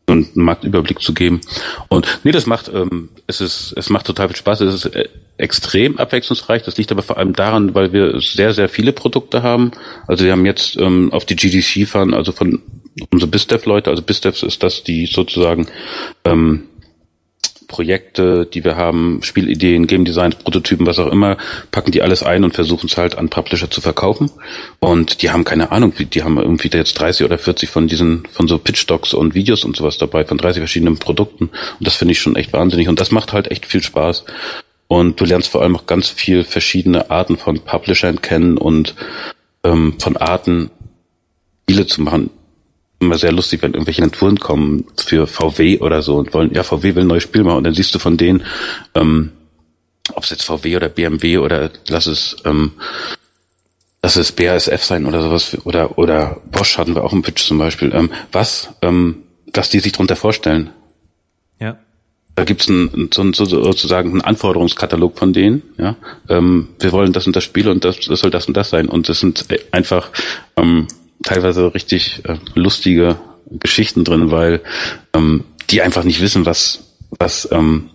und einen Marktüberblick zu geben. Und nee, das macht, ähm, es ist, es macht total viel Spaß. Es ist äh, extrem abwechslungsreich. Das liegt aber vor allem daran, weil wir sehr, sehr viele Produkte haben. Also wir haben jetzt ähm, auf die GDC fahren, also von unsere BizDev-Leute, also BizDev ist das, die sozusagen ähm, Projekte, die wir haben, Spielideen, Game Designs, Prototypen, was auch immer, packen die alles ein und versuchen es halt an Publisher zu verkaufen. Und die haben keine Ahnung, die haben irgendwie jetzt 30 oder 40 von diesen, von so Pitch Docs und Videos und sowas dabei, von 30 verschiedenen Produkten. Und das finde ich schon echt wahnsinnig. Und das macht halt echt viel Spaß. Und du lernst vor allem auch ganz viel verschiedene Arten von Publishern kennen und ähm, von Arten, Spiele zu machen immer sehr lustig, wenn irgendwelche Agenturen kommen für VW oder so und wollen, ja, VW will ein neues Spiel machen und dann siehst du von denen, ähm, ob es jetzt VW oder BMW oder lass es, ähm, lass es BASF sein oder sowas oder oder Bosch hatten wir auch im Pitch zum Beispiel, ähm, was, ähm, was die sich darunter vorstellen. Ja. Da gibt's ein, so, so, sozusagen einen Anforderungskatalog von denen. Ja, ähm, wir wollen das und das Spiel und das, das soll das und das sein. Und das sind einfach ähm, teilweise richtig äh, lustige Geschichten drin, weil ähm, die einfach nicht wissen, was was ähm,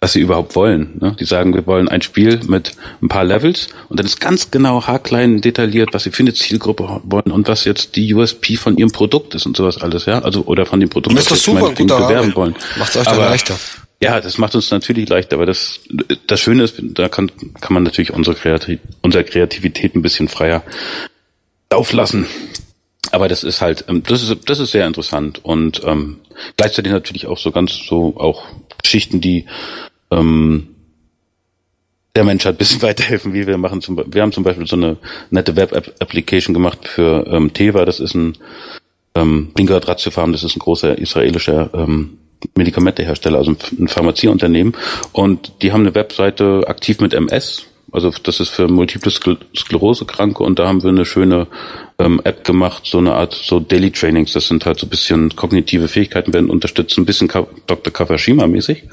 was sie überhaupt wollen. Ne? Die sagen, wir wollen ein Spiel mit ein paar Levels und dann ist ganz genau haarklein detailliert, was sie für eine Zielgruppe wollen und was jetzt die USP von ihrem Produkt ist und sowas alles, ja. Also oder von dem Produkt, das sie bewerben wollen. Macht es euch dann leichter. Ja, das macht uns natürlich leichter, aber das, das Schöne ist, da kann, kann man natürlich unsere, Kreativ unsere Kreativität ein bisschen freier auflassen. Aber das ist halt, ähm, das ist, das ist sehr interessant und ähm, gleichzeitig natürlich auch so ganz so auch Geschichten, die ähm, der Menschheit ein bisschen weiterhelfen, wie wir machen. Zum, wir haben zum Beispiel so eine nette Web-Application gemacht für ähm, Teva. Das ist ein ähm, Bingert Ratiofarm, das ist ein großer israelischer ähm, Medikamentehersteller, also ein Pharmazieunternehmen. Und die haben eine Webseite aktiv mit MS. Also das ist für Multiple Sklerose Kranke und da haben wir eine schöne ähm, App gemacht, so eine Art so Daily Trainings. Das sind halt so ein bisschen kognitive Fähigkeiten werden unterstützt, ein bisschen Dr. Kawashima mäßig.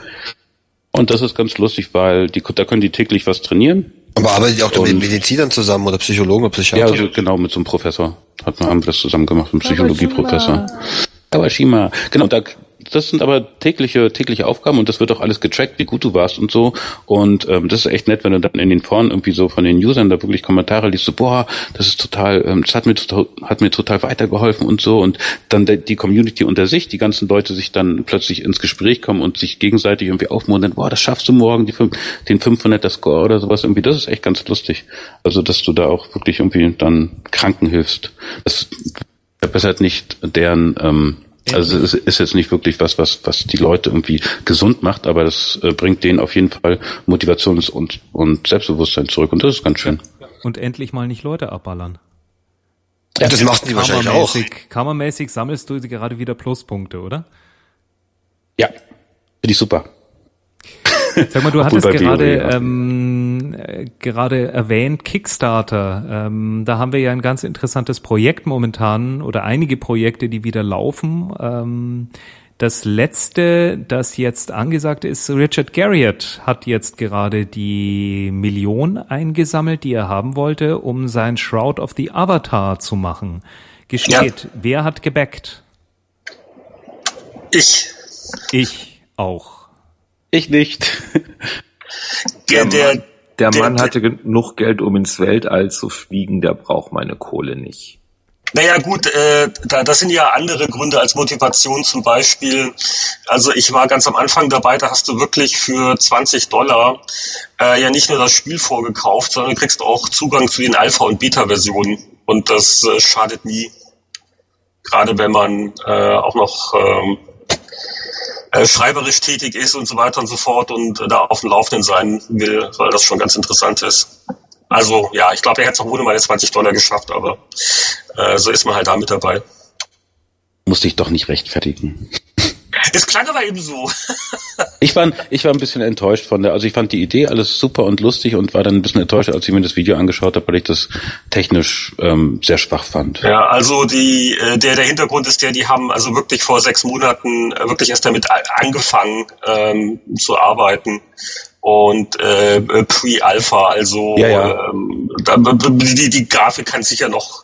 Und das ist ganz lustig, weil die, da können die täglich was trainieren. Aber arbeitet ihr auch mit Medizinern zusammen oder Psychologen oder Psychiater? Ja, also genau, mit so einem Professor. Hat, haben wir das zusammen gemacht, mit einem Psychologieprofessor. Kawashima. Genau, da das sind aber tägliche, tägliche Aufgaben und das wird auch alles getrackt, wie gut du warst und so. Und ähm, das ist echt nett, wenn du dann in den Foren irgendwie so von den Usern da wirklich Kommentare liest, so, boah, das ist total, ähm, das hat mir total, hat mir total weitergeholfen und so. Und dann der, die Community unter sich, die ganzen Leute sich dann plötzlich ins Gespräch kommen und sich gegenseitig irgendwie aufmuntern, boah, das schaffst du morgen, die, den 500er Score oder sowas irgendwie. Das ist echt ganz lustig. Also, dass du da auch wirklich irgendwie dann Kranken hilfst. Das verbessert nicht deren, ähm, also es ist jetzt nicht wirklich was, was, was die Leute irgendwie gesund macht, aber das äh, bringt denen auf jeden Fall Motivations- und, und Selbstbewusstsein zurück und das ist ganz schön. Und endlich mal nicht Leute abballern. Ja, das machten die wahrscheinlich auch. Kammermäßig sammelst du gerade wieder Pluspunkte, oder? Ja, finde ich super. Sag mal, du hattest gerade ähm, gerade erwähnt Kickstarter. Ähm, da haben wir ja ein ganz interessantes Projekt momentan oder einige Projekte, die wieder laufen. Ähm, das letzte, das jetzt angesagt ist, Richard Garriott hat jetzt gerade die Million eingesammelt, die er haben wollte, um sein Shroud of the Avatar zu machen. Gesteht, ja. wer hat gebackt? Ich. Ich auch. Ich nicht. Der, der, der, der Mann der, hatte genug Geld, um ins Weltall zu fliegen, der braucht meine Kohle nicht. Naja gut, äh, da, das sind ja andere Gründe als Motivation zum Beispiel. Also ich war ganz am Anfang dabei, da hast du wirklich für 20 Dollar äh, ja nicht nur das Spiel vorgekauft, sondern du kriegst auch Zugang zu den Alpha- und Beta-Versionen. Und das äh, schadet nie. Gerade wenn man äh, auch noch ähm, äh, schreiberisch tätig ist und so weiter und so fort und da auf dem Laufenden sein will, weil das schon ganz interessant ist. Also ja, ich glaube, er hätte es auch ohne meine 20 Dollar geschafft, aber äh, so ist man halt da mit dabei. Musste ich doch nicht rechtfertigen. Es klang aber eben so. ich, war, ich war ein bisschen enttäuscht von der, also ich fand die Idee alles super und lustig und war dann ein bisschen enttäuscht, als ich mir das Video angeschaut habe, weil ich das technisch ähm, sehr schwach fand. Ja, also die, äh, der, der Hintergrund ist der, die haben also wirklich vor sechs Monaten äh, wirklich erst damit angefangen ähm, zu arbeiten und äh, Pre-Alpha, also ja, ja. Ähm, die, die Grafik kann sicher noch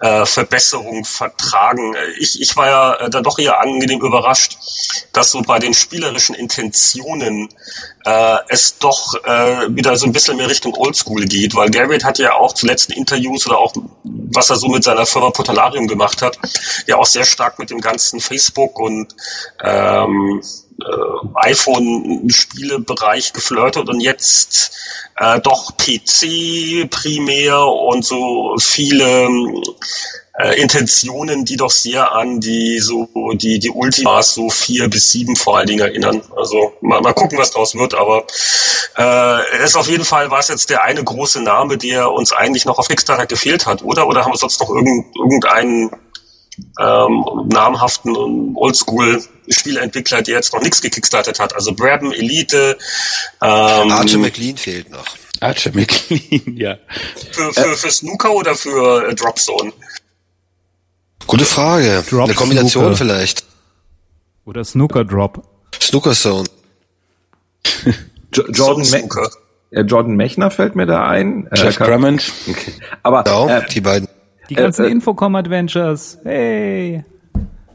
äh, Verbesserung vertragen. Ich, ich war ja äh, dann doch eher angenehm überrascht, dass so bei den spielerischen Intentionen äh, es doch äh, wieder so ein bisschen mehr Richtung Oldschool geht, weil Garrett hat ja auch zuletzt in Interviews oder auch was er so mit seiner Firma Portalarium gemacht hat, ja auch sehr stark mit dem ganzen Facebook und ähm, äh, iPhone-Spielebereich geflirtet und jetzt äh, doch PC primär und so viele äh, Intentionen, die doch sehr an die so die die Ultimas so vier bis sieben vor allen Dingen erinnern. Also mal, mal gucken, was daraus wird, aber äh, ist auf jeden Fall war es jetzt der eine große Name, der uns eigentlich noch auf Kickstarter gefehlt hat, oder? Oder haben wir sonst noch irgend, irgendeinen ähm, namhaften Oldschool-Spieleentwickler, der jetzt noch nichts gekickstartet hat. Also Brabham, Elite. Ähm, Archer McLean fehlt noch. Archer McLean, ja. Für, für, für Snooker oder für äh, Dropzone? Gute Frage. Drop Eine Kombination Snooker. vielleicht. Oder Snooker Drop. Snooker Zone. Jordan, Snooker. Me Jordan Mechner fällt mir da ein. Äh, Jeff Drummond. Okay. Aber genau, äh, die beiden. Die ganzen äh, äh, Infocom Adventures. Hey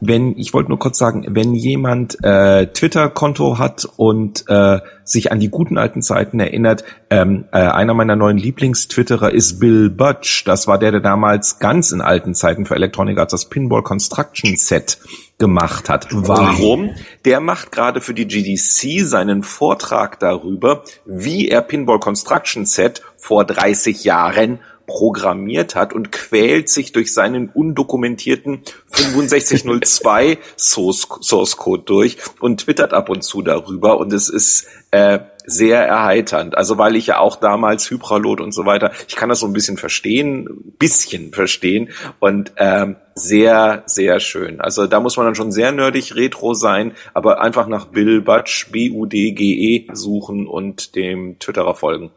wenn, ich wollte nur kurz sagen, wenn jemand äh, Twitter-Konto hat und äh, sich an die guten alten Zeiten erinnert, ähm, äh, einer meiner neuen Lieblingstwitterer ist Bill Butch. Das war der, der damals ganz in alten Zeiten für Electronic Arts das Pinball Construction Set gemacht hat. Warum? Der macht gerade für die GDC seinen Vortrag darüber, wie er Pinball Construction Set vor 30 Jahren programmiert hat und quält sich durch seinen undokumentierten 6502 Source, Source Code durch und twittert ab und zu darüber und es ist äh, sehr erheiternd. Also weil ich ja auch damals Hypralot und so weiter, ich kann das so ein bisschen verstehen, bisschen verstehen und ähm, sehr, sehr schön. Also da muss man dann schon sehr nerdig retro sein, aber einfach nach Bill Butch, B-U-D-G-E suchen und dem Twitterer folgen.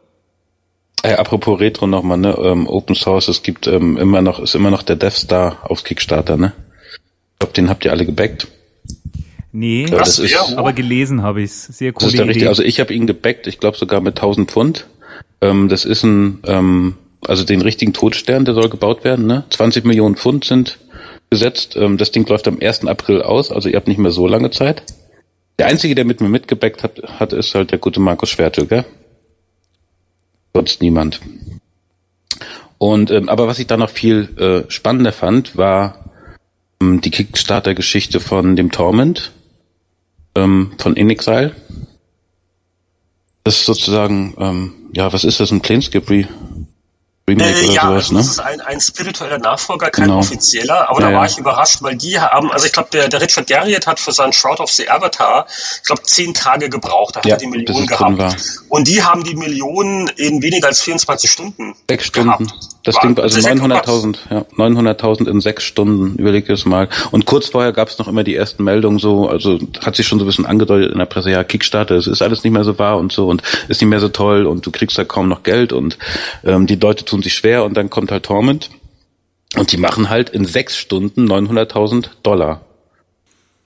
Äh, apropos Retro nochmal, ne? Ähm, Open Source, es gibt ähm, immer noch, ist immer noch der Death Star auf Kickstarter, ne? Ich glaube, den habt ihr alle gebackt. Nee, ja, das ist, aber gelesen habe ich's. Sehr cool. Das ist der richtige. Also ich habe ihn gebackt, ich glaube sogar mit 1000 Pfund. Ähm, das ist ein, ähm, also den richtigen Todstern, der soll gebaut werden, ne? 20 Millionen Pfund sind gesetzt. Ähm, das Ding läuft am 1. April aus, also ihr habt nicht mehr so lange Zeit. Der einzige, der mit mir mitgebackt hat, hat ist halt der gute Markus Schwertel, gell? Sonst niemand. Und ähm, aber was ich da noch viel äh, spannender fand, war ähm, die Kickstarter-Geschichte von dem Torment ähm, von Inexile. Das ist sozusagen, ähm, ja, was ist das, ein Planescape Remake äh, ja, sowas, ne? das ist ein, ein spiritueller Nachfolger, kein genau. offizieller, aber ja, da war ja. ich überrascht, weil die haben, also ich glaube, der, der Richard Garriott hat für seinen Shroud of the Avatar, ich glaube, zehn Tage gebraucht, da hat ja, er die Millionen gehabt. Und die haben die Millionen in weniger als 24 Stunden Sechs Stunden. Gehabt. Das war, Ding, also 900.000, ja, 900.000 in sechs Stunden, überleg es mal. Und kurz vorher gab es noch immer die ersten Meldungen so, also hat sich schon so ein bisschen angedeutet in der Presse, ja, Kickstarter, es ist alles nicht mehr so wahr und so und ist nicht mehr so toll und du kriegst da kaum noch Geld und ähm, die Leute tun sich schwer und dann kommt halt Torment und die machen halt in sechs Stunden 900.000 Dollar.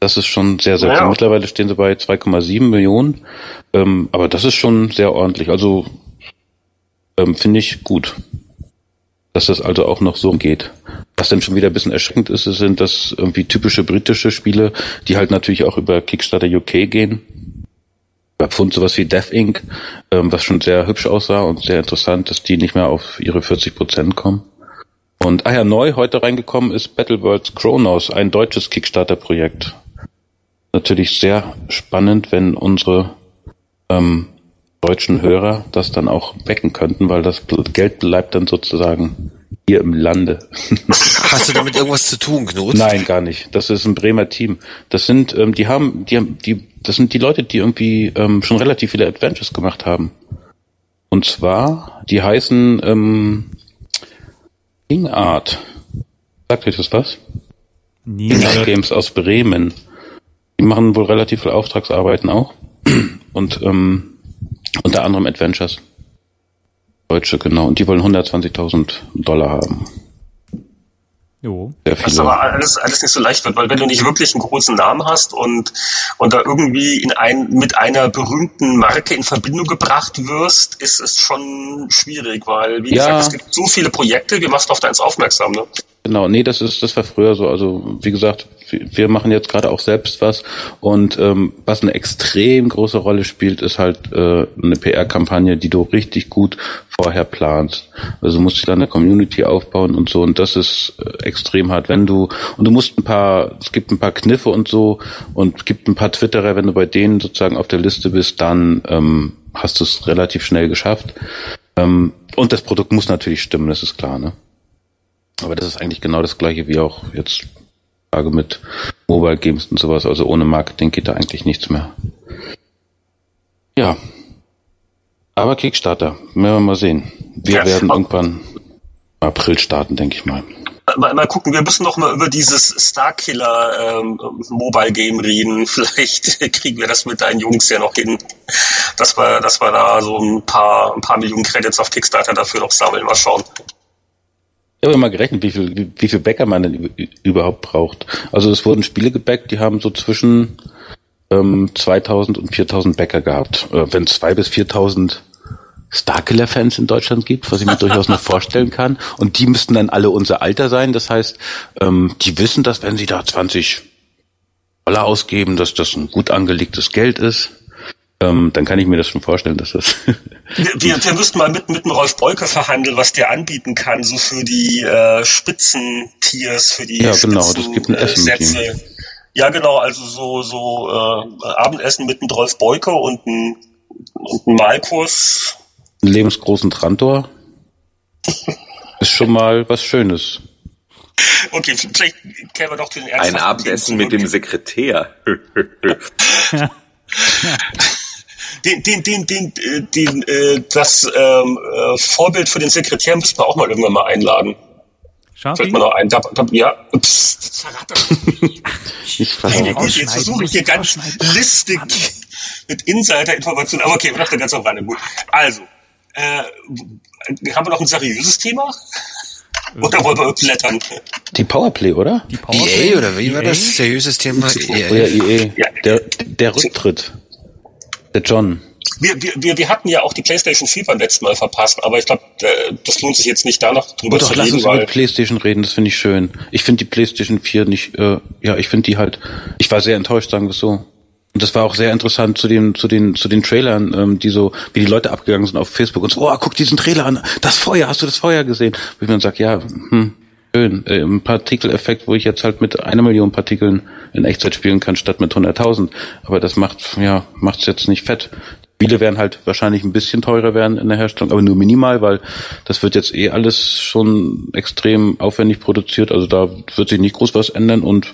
Das ist schon sehr, sehr ja. Mittlerweile stehen sie bei 2,7 Millionen, ähm, aber das ist schon sehr ordentlich. Also ähm, finde ich gut dass das also auch noch so geht. Was dann schon wieder ein bisschen erschreckend ist, sind das irgendwie typische britische Spiele, die halt natürlich auch über Kickstarter UK gehen. Bei Pfund sowas wie Death Inc., ähm, was schon sehr hübsch aussah und sehr interessant, dass die nicht mehr auf ihre 40 Prozent kommen. Und ah ja, neu heute reingekommen ist Battle Worlds Chronos, ein deutsches Kickstarter-Projekt. Natürlich sehr spannend, wenn unsere ähm, deutschen Hörer das dann auch wecken könnten, weil das Geld bleibt dann sozusagen hier im Lande. Hast du damit irgendwas zu tun, Knut? Nein, gar nicht. Das ist ein Bremer Team. Das sind, ähm, die haben, die haben, die, das sind die Leute, die irgendwie ähm, schon relativ viele Adventures gemacht haben. Und zwar, die heißen ähm, King Art. Sagt euch das was? Nie. Games aus Bremen. Die machen wohl relativ viel Auftragsarbeiten auch. Und ähm, unter anderem Adventures. Deutsche, genau. Und die wollen 120.000 Dollar haben. Jo. Sehr viele. Was aber alles, alles nicht so leicht wird, weil wenn du nicht wirklich einen großen Namen hast und, und da irgendwie in ein, mit einer berühmten Marke in Verbindung gebracht wirst, ist es schon schwierig, weil, wie ja. gesagt, es gibt so viele Projekte, wir machst auf deins aufmerksam, ne? Genau, nee, das ist, das war früher so. Also wie gesagt, wir machen jetzt gerade auch selbst was und ähm, was eine extrem große Rolle spielt, ist halt äh, eine PR-Kampagne, die du richtig gut vorher planst. Also du musst dich dann eine Community aufbauen und so und das ist äh, extrem hart, wenn du und du musst ein paar, es gibt ein paar Kniffe und so und es gibt ein paar Twitterer, wenn du bei denen sozusagen auf der Liste bist, dann ähm, hast du es relativ schnell geschafft. Ähm, und das Produkt muss natürlich stimmen, das ist klar, ne? Aber das ist eigentlich genau das gleiche wie auch jetzt Frage mit Mobile Games und sowas. Also ohne Marketing geht da eigentlich nichts mehr. Ja. Aber Kickstarter, werden wir mal sehen. Wir ja. werden irgendwann April starten, denke ich mal. mal, mal gucken, wir müssen noch mal über dieses Starkiller ähm, Mobile Game reden. Vielleicht kriegen wir das mit deinen Jungs ja noch hin, dass wir, dass wir da so ein paar, ein paar Millionen Credits auf Kickstarter dafür noch sammeln. Mal schauen. Ich habe mal gerechnet, wie viel, wie, wie viel Bäcker man denn überhaupt braucht. Also es wurden Spiele gebackt, die haben so zwischen ähm, 2000 und 4000 Bäcker gehabt. Äh, wenn zwei bis 4000 Starkiller-Fans in Deutschland gibt, was ich mir durchaus noch vorstellen kann. Und die müssten dann alle unser Alter sein. Das heißt, ähm, die wissen, dass wenn sie da 20 Dollar ausgeben, dass das ein gut angelegtes Geld ist. Ähm, dann kann ich mir das schon vorstellen, dass das. wir, wir müssten mal mit, mit dem Rolf Beuke verhandeln, was der anbieten kann, so für die äh, Spitzentiers, für die Ja, genau, Spitzen, das gibt ein Essen äh, Sätze. mit ihm. Ja, genau, also so, so äh, Abendessen mit einem Rolf Beuke und ein, und ein Malkurs einen lebensgroßen Trantor ist schon mal was Schönes. Okay, vielleicht kämen wir doch zu den Ein Abendessen mit dem Sekretär. den, den, den, den, äh, den, äh, das ähm, äh, Vorbild für den Sekretär müssten wir auch mal irgendwann mal einladen. Schafi? Fällt mir noch ein. Da, da, ja, pst, Ich versuche Jetzt versuche ich hier ganz listig mit Insider-Informationen. Aber okay, wir dachten ganz auf Rande. Gut. Also, äh, haben wir noch ein seriöses Thema? Oder wollen wir blättern? Die Powerplay, oder? Die Powerplay? EA oder wie EA? war das? Seriöses Thema? EA. Oder EA. Ja. Der, der Rücktritt. Der John. Wir, wir, wir hatten ja auch die PlayStation 4 beim letzten Mal verpasst, aber ich glaube, äh, das lohnt sich jetzt nicht da noch drüber doch, zu reden. Lass uns über PlayStation reden, das finde ich schön. Ich finde die PlayStation 4 nicht, äh, ja, ich finde die halt, ich war sehr enttäuscht, sagen wir es so. Und das war auch sehr interessant zu den, zu den, zu den Trailern, ähm, die so, wie die Leute abgegangen sind auf Facebook und so, oh, guck diesen Trailer an, das Feuer, hast du das Feuer gesehen? Wo ich mir dann sag, ja, hm, schön, äh, ein Partikeleffekt, wo ich jetzt halt mit einer Million Partikeln in Echtzeit spielen kann, statt mit 100.000. Aber das macht, ja, macht's jetzt nicht fett. Spiele werden halt wahrscheinlich ein bisschen teurer werden in der Herstellung, aber nur minimal, weil das wird jetzt eh alles schon extrem aufwendig produziert. Also da wird sich nicht groß was ändern und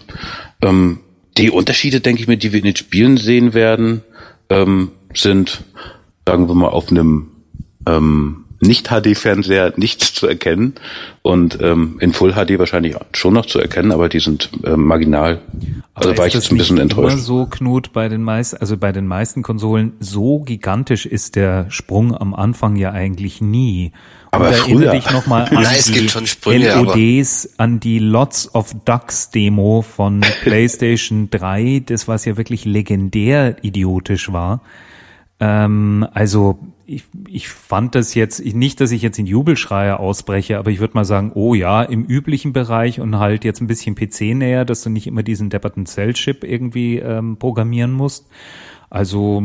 ähm, die Unterschiede, denke ich mir, die wir in den Spielen sehen werden, ähm, sind, sagen wir mal, auf einem ähm, nicht-HD-Fernseher nicht zu erkennen und ähm, in Full HD wahrscheinlich schon noch zu erkennen, aber die sind äh, marginal. Also war ich jetzt ein bisschen enttäuscht. Immer so Knut bei den meisten, also bei den meisten Konsolen so gigantisch ist der Sprung am Anfang ja eigentlich nie. Aber erinnere dich nochmal an Nein, die Sprünge, LODs, an die Lots of Ducks Demo von PlayStation 3, das was ja wirklich legendär idiotisch war. Ähm, also ich, ich fand das jetzt, nicht, dass ich jetzt in Jubelschreie ausbreche, aber ich würde mal sagen, oh ja, im üblichen Bereich und halt jetzt ein bisschen PC näher, dass du nicht immer diesen depperten Cell-Chip irgendwie ähm, programmieren musst. Also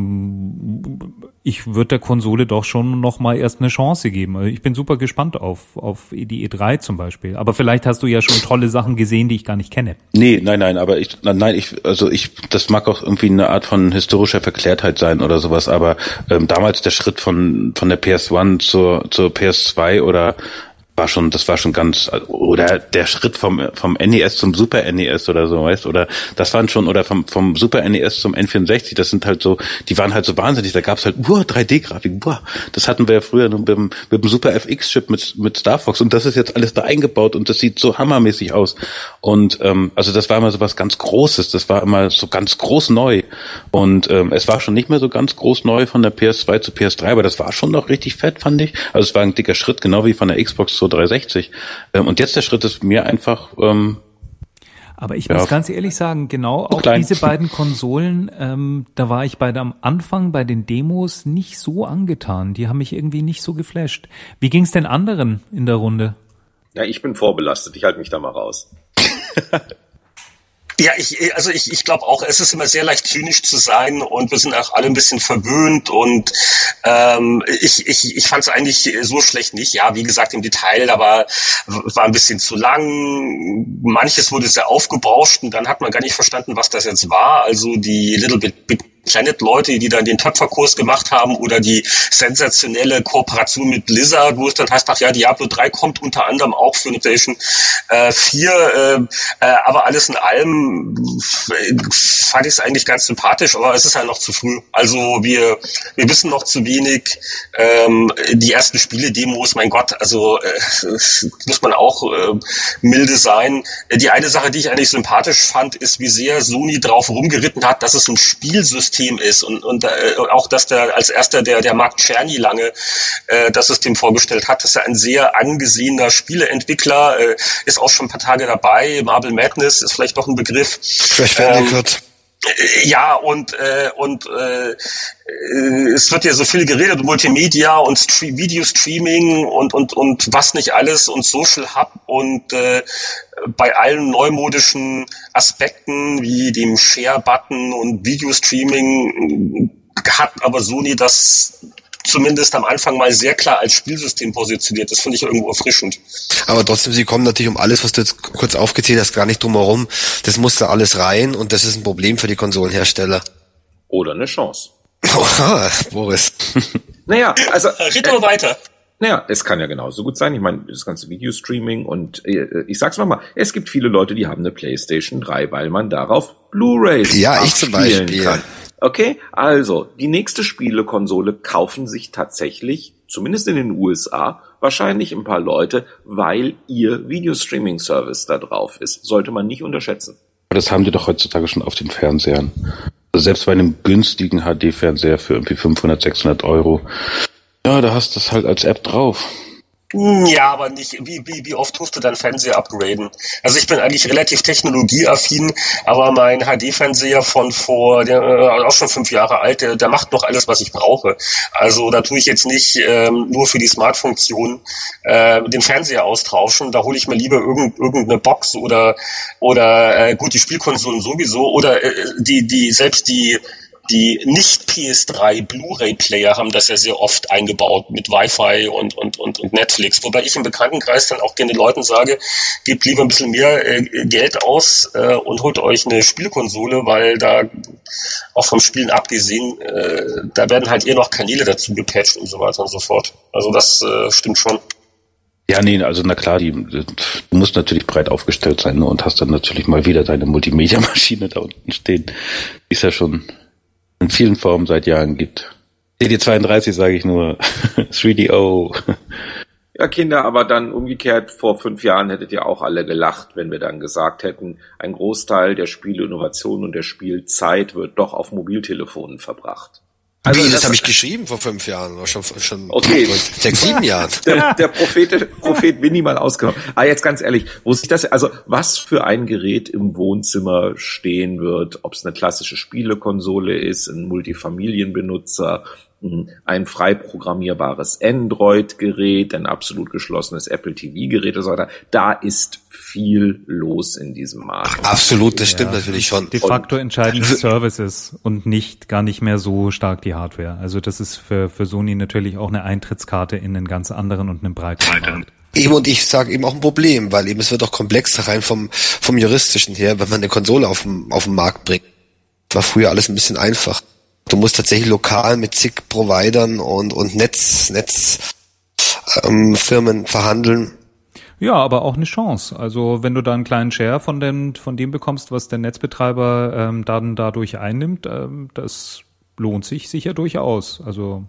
ich würde der Konsole doch schon noch mal erst eine Chance geben. Also, ich bin super gespannt auf, auf die E3 zum Beispiel. Aber vielleicht hast du ja schon tolle Sachen gesehen, die ich gar nicht kenne. Nee, nein, nein, aber ich, nein, ich, also ich, das mag auch irgendwie eine Art von historischer Verklärtheit sein oder sowas, aber ähm, damals der Schritt von, von der PS1 zur, zur PS2 oder war schon, das war schon ganz, oder der Schritt vom, vom NES zum Super NES oder so, weißt, oder das waren schon, oder vom, vom Super NES zum N64, das sind halt so, die waren halt so wahnsinnig, da gab's halt, uah, 3D-Grafik, boah, das hatten wir ja früher mit dem, mit dem Super FX-Chip mit, mit Star Fox und das ist jetzt alles da eingebaut und das sieht so hammermäßig aus. Und, ähm, also das war immer so was ganz Großes, das war immer so ganz groß neu. Und, ähm, es war schon nicht mehr so ganz groß neu von der PS2 zu PS3, aber das war schon noch richtig fett, fand ich, also es war ein dicker Schritt, genau wie von der Xbox so 360. Ähm, und jetzt der Schritt ist mir einfach. Ähm, aber ich ja, muss ganz ehrlich sagen, genau auch klein. diese beiden Konsolen, ähm, da war ich bei am Anfang bei den Demos nicht so angetan. Die haben mich irgendwie nicht so geflasht. Wie ging es den anderen in der Runde? Ja, ich bin vorbelastet. Ich halte mich da mal raus. Ja, ich, also ich, ich glaube auch, es ist immer sehr leicht zynisch zu sein und wir sind auch alle ein bisschen verwöhnt und ähm, ich, ich, ich fand es eigentlich so schlecht nicht. Ja, wie gesagt, im Detail, aber war ein bisschen zu lang. Manches wurde sehr aufgebauscht und dann hat man gar nicht verstanden, was das jetzt war. Also die Little Bit Big Planet-Leute, die dann den Töpferkurs gemacht haben oder die sensationelle Kooperation mit Blizzard, wo es dann heißt, ach ja, Diablo 3 kommt unter anderem auch für eine PlayStation äh, 4, äh, äh, aber alles in allem äh, fand ich es eigentlich ganz sympathisch, aber es ist halt noch zu früh. Also wir, wir wissen noch zu wenig. Ähm, die ersten Spiele-Demos, mein Gott, also äh, muss man auch äh, milde sein. Die eine Sache, die ich eigentlich sympathisch fand, ist, wie sehr Sony drauf rumgeritten hat, dass es ein Spielsystem ist und, und äh, auch, dass der als erster der, der Mark Czerny lange äh, das System vorgestellt hat, dass er ein sehr angesehener Spieleentwickler äh, ist auch schon ein paar Tage dabei. Marble Madness ist vielleicht doch ein Begriff. Crash Bandicoot. Ähm, ja, und, äh, und äh, es wird ja so viel geredet, Multimedia und Stream, Videostreaming und, und, und was nicht alles und Social Hub und äh, bei allen neumodischen Aspekten wie dem Share-Button und Videostreaming hat aber Sony das zumindest am Anfang mal sehr klar als Spielsystem positioniert. Das finde ich irgendwo erfrischend. Aber trotzdem, sie kommen natürlich um alles, was du jetzt kurz aufgezählt hast, gar nicht drum herum. Das muss da alles rein und das ist ein Problem für die Konsolenhersteller. Oder eine Chance. Oha, Boris. naja, also. Red äh, weiter. Naja, es kann ja genauso gut sein. Ich meine, das ganze Videostreaming und äh, ich sag's nochmal, es gibt viele Leute, die haben eine PlayStation 3, weil man darauf Blu-rays Ja, ich zum Beispiel. Kann. Okay, also die nächste Spielekonsole kaufen sich tatsächlich, zumindest in den USA, wahrscheinlich ein paar Leute, weil ihr Videostreaming-Service da drauf ist. Sollte man nicht unterschätzen. Das haben die doch heutzutage schon auf den Fernsehern. Also selbst bei einem günstigen HD-Fernseher für irgendwie 500, 600 Euro. Ja, da hast du es halt als App drauf. Hm, ja, aber nicht, wie, wie, wie oft tust du deinen Fernseher upgraden? Also ich bin eigentlich relativ technologieaffin, aber mein HD-Fernseher von vor, der äh, auch schon fünf Jahre alt, der, der macht noch alles, was ich brauche. Also da tue ich jetzt nicht ähm, nur für die Smart-Funktion äh, den Fernseher austauschen. Da hole ich mir lieber irgend, irgendeine Box oder oder äh, gut die Spielkonsolen sowieso oder äh, die die selbst die die nicht PS3 Blu-ray-Player haben das ja sehr oft eingebaut mit Wi-Fi und, und, und, und Netflix. Wobei ich im Bekanntenkreis dann auch gerne Leuten sage, gebt lieber ein bisschen mehr äh, Geld aus äh, und holt euch eine Spielkonsole, weil da auch vom Spielen abgesehen, äh, da werden halt eher noch Kanäle dazu gepatcht und so weiter und so fort. Also das äh, stimmt schon. Ja, nee, also na klar, die, du musst natürlich breit aufgestellt sein ne, und hast dann natürlich mal wieder deine Multimedia-Maschine da unten stehen. Ist ja schon in vielen Formen seit Jahren gibt. CD32 sage ich nur. 3DO. Ja, Kinder, aber dann umgekehrt, vor fünf Jahren hättet ihr auch alle gelacht, wenn wir dann gesagt hätten, ein Großteil der Spielinnovation und der Spielzeit wird doch auf Mobiltelefonen verbracht. Also Wie, das, das habe ich geschrieben vor fünf Jahren, oder schon, schon okay. sechs, sieben Jahren. Der, der Prophet, Prophet Winnie mal ausgenommen. Ah, jetzt ganz ehrlich, wo sich das, also was für ein Gerät im Wohnzimmer stehen wird, ob es eine klassische Spielekonsole ist, ein Multifamilienbenutzer, ein frei programmierbares Android-Gerät, ein absolut geschlossenes Apple TV-Gerät und so weiter. Da ist viel los in diesem Markt. Absolut, das stimmt ja, natürlich schon. De facto entscheiden Services und nicht gar nicht mehr so stark die Hardware. Also das ist für, für Sony natürlich auch eine Eintrittskarte in einen ganz anderen und einen breiteren Markt. Eben und ich sage eben auch ein Problem, weil eben es wird auch komplexer rein vom, vom juristischen her, wenn man eine Konsole auf den, auf den Markt bringt. War früher alles ein bisschen einfach. Du musst tatsächlich lokal mit zig Providern und, und Netz, Netz, ähm, Firmen verhandeln. Ja, aber auch eine Chance. Also wenn du da einen kleinen Share von dem, von dem bekommst, was der Netzbetreiber ähm, dann dadurch einnimmt, ähm, das lohnt sich sicher durchaus. Also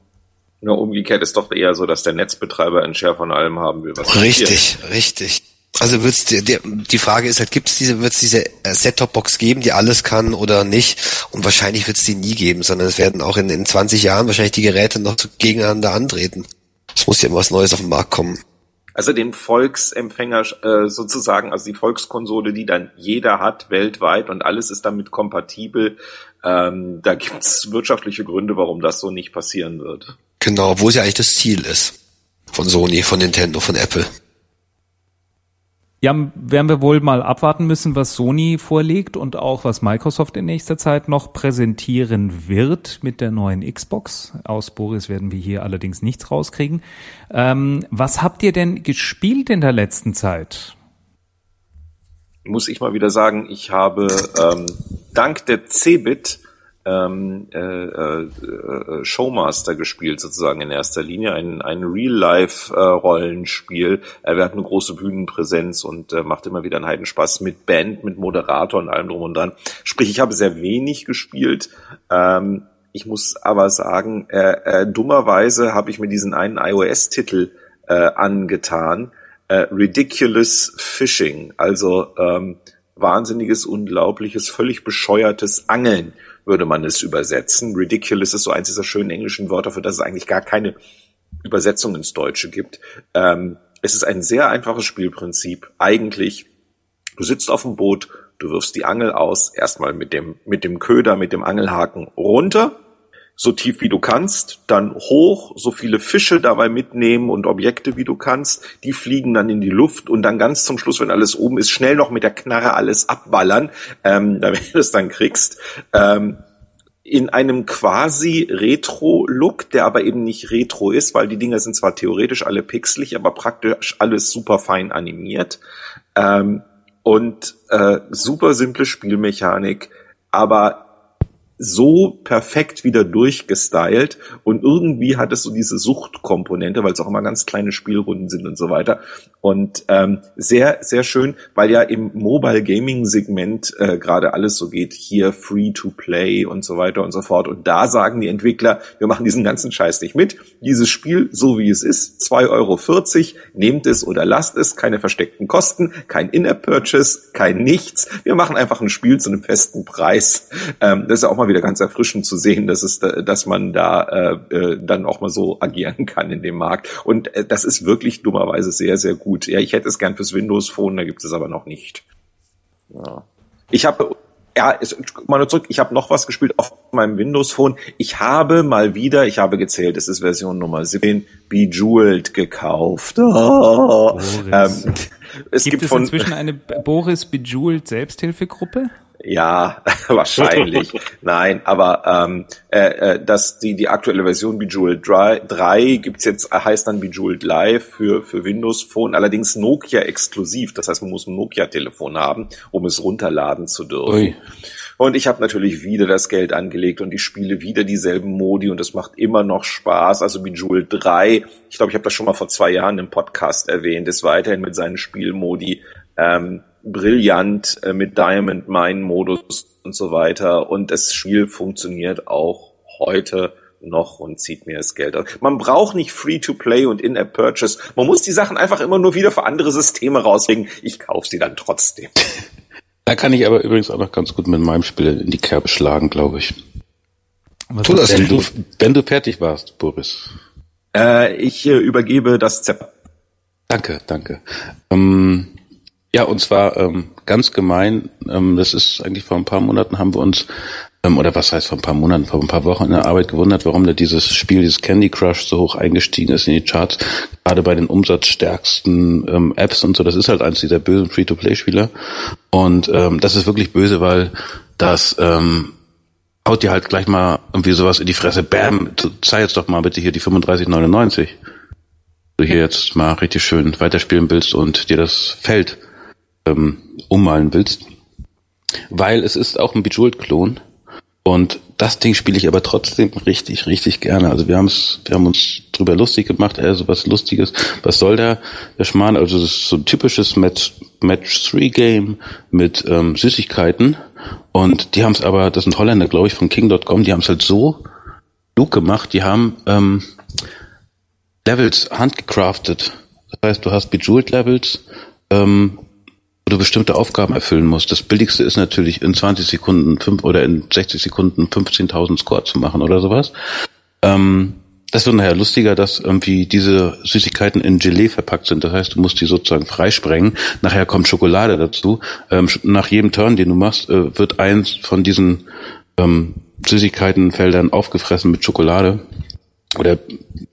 ja, umgekehrt ist doch eher so, dass der Netzbetreiber einen Share von allem haben will. Was richtig, richtig. Also wird's die, die, die Frage ist halt, gibt's diese, wird's diese äh, Set-Top-Box geben, die alles kann oder nicht? Und wahrscheinlich wird's die nie geben, sondern es werden auch in, in 20 Jahren wahrscheinlich die Geräte noch gegeneinander antreten. Es muss ja immer was Neues auf den Markt kommen. Also den Volksempfänger äh, sozusagen, also die Volkskonsole, die dann jeder hat weltweit und alles ist damit kompatibel. Ähm, da gibt's wirtschaftliche Gründe, warum das so nicht passieren wird. Genau, wo es ja eigentlich das Ziel ist. Von Sony, von Nintendo, von Apple. Ja, werden wir wohl mal abwarten müssen, was Sony vorlegt und auch was Microsoft in nächster Zeit noch präsentieren wird mit der neuen Xbox. Aus Boris werden wir hier allerdings nichts rauskriegen. Ähm, was habt ihr denn gespielt in der letzten Zeit? Muss ich mal wieder sagen, ich habe ähm, dank der Cebit ähm, äh, äh, äh, Showmaster gespielt, sozusagen in erster Linie, ein, ein Real-Life-Rollenspiel. Äh, er hat eine große Bühnenpräsenz und äh, macht immer wieder einen Heidenspaß mit Band, mit Moderator und allem drum und dran. Sprich, ich habe sehr wenig gespielt. Ähm, ich muss aber sagen, äh, äh, dummerweise habe ich mir diesen einen iOS-Titel äh, angetan, äh, Ridiculous Fishing, also ähm, wahnsinniges, unglaubliches, völlig bescheuertes Angeln würde man es übersetzen. Ridiculous ist so eins dieser schönen englischen Wörter, für das es eigentlich gar keine Übersetzung ins Deutsche gibt. Ähm, es ist ein sehr einfaches Spielprinzip. Eigentlich, du sitzt auf dem Boot, du wirfst die Angel aus, erstmal mit dem, mit dem Köder, mit dem Angelhaken runter so tief wie du kannst, dann hoch, so viele Fische dabei mitnehmen und Objekte wie du kannst, die fliegen dann in die Luft und dann ganz zum Schluss, wenn alles oben ist, schnell noch mit der Knarre alles abballern, ähm, damit du es dann kriegst. Ähm, in einem quasi Retro-Look, der aber eben nicht Retro ist, weil die Dinger sind zwar theoretisch alle pixelig, aber praktisch alles super fein animiert. Ähm, und äh, super simple Spielmechanik, aber so perfekt wieder durchgestylt und irgendwie hat es so diese Suchtkomponente, weil es auch immer ganz kleine Spielrunden sind und so weiter. Und ähm, sehr, sehr schön, weil ja im Mobile Gaming Segment äh, gerade alles so geht, hier Free to Play und so weiter und so fort. Und da sagen die Entwickler, wir machen diesen ganzen Scheiß nicht mit. Dieses Spiel, so wie es ist, 2,40 Euro, nehmt es oder lasst es, keine versteckten Kosten, kein In-App-Purchase, kein nichts. Wir machen einfach ein Spiel zu einem festen Preis. Ähm, das ist auch mal wieder ganz erfrischend zu sehen, dass es, dass man da äh, äh, dann auch mal so agieren kann in dem Markt. Und äh, das ist wirklich dummerweise sehr, sehr gut gut. Ja, ich hätte es gern fürs Windows Phone, da gibt es aber noch nicht. Ja. Ich habe ja, mal nur zurück, ich habe noch was gespielt auf meinem Windows Phone. Ich habe mal wieder, ich habe gezählt, es ist Version Nummer 17, Bejeweled gekauft. Oh. Ähm, es gibt, gibt es von, inzwischen eine Boris Bejeweled Selbsthilfegruppe? Ja, wahrscheinlich. Nein, aber ähm, äh, äh, dass die die aktuelle Version Bejeweled 3, 3 gibt's jetzt heißt dann Bejeweled Live für für Windows Phone, allerdings Nokia exklusiv. Das heißt, man muss ein Nokia Telefon haben, um es runterladen zu dürfen. Ui. Und ich habe natürlich wieder das Geld angelegt und ich spiele wieder dieselben Modi und es macht immer noch Spaß. Also Bejeweled 3, ich glaube, ich habe das schon mal vor zwei Jahren im Podcast erwähnt, ist weiterhin mit seinen Spielmodi ähm, brillant äh, mit Diamond Mine Modus und so weiter. Und das Spiel funktioniert auch heute noch und zieht mir das Geld aus. Man braucht nicht Free-to-Play und In-App-Purchase. Man muss die Sachen einfach immer nur wieder für andere Systeme rausbringen. Ich kaufe sie dann trotzdem. Da kann ich aber übrigens auch noch ganz gut mit meinem Spiel in die Kerbe schlagen, glaube ich. tu das, wenn du, wenn du fertig warst, Boris. Äh, ich äh, übergebe das Zepter. Danke, danke. Ähm, ja, und zwar ähm, ganz gemein, ähm, das ist eigentlich vor ein paar Monaten haben wir uns, ähm, oder was heißt vor ein paar Monaten, vor ein paar Wochen in der Arbeit gewundert, warum da dieses Spiel, dieses Candy Crush so hoch eingestiegen ist in die Charts, gerade bei den umsatzstärksten ähm, Apps und so. Das ist halt eins dieser bösen Free-to-Play-Spieler. Und ähm, das ist wirklich böse, weil das ähm, haut dir halt gleich mal irgendwie sowas in die Fresse. Bam, zeig jetzt doch mal bitte hier die 35,99 du hier jetzt mal richtig schön weiterspielen willst und dir das Feld ähm, ummalen willst. Weil es ist auch ein Bejeweled-Klon. Und das Ding spiele ich aber trotzdem richtig, richtig gerne. Also wir, haben's, wir haben uns drüber lustig gemacht, äh, so was Lustiges. Was soll der, der Schmarrn? Also das ist so ein typisches Match, Match 3 Game mit ähm, Süßigkeiten. Und die haben es aber, das sind Holländer, glaube ich, von King.com, die haben es halt so klug gemacht. Die haben ähm, Levels handgecraftet. Das heißt, du hast Bejeweled Levels, ähm, wo du bestimmte Aufgaben erfüllen musst. Das Billigste ist natürlich in 20 Sekunden fünf oder in 60 Sekunden 15.000 Score zu machen oder sowas. Ähm, das wird nachher lustiger, dass irgendwie diese Süßigkeiten in Gelee verpackt sind. Das heißt, du musst die sozusagen freisprengen. Nachher kommt Schokolade dazu. Ähm, nach jedem Turn, den du machst, äh, wird eins von diesen ähm, Süßigkeitenfeldern aufgefressen mit Schokolade oder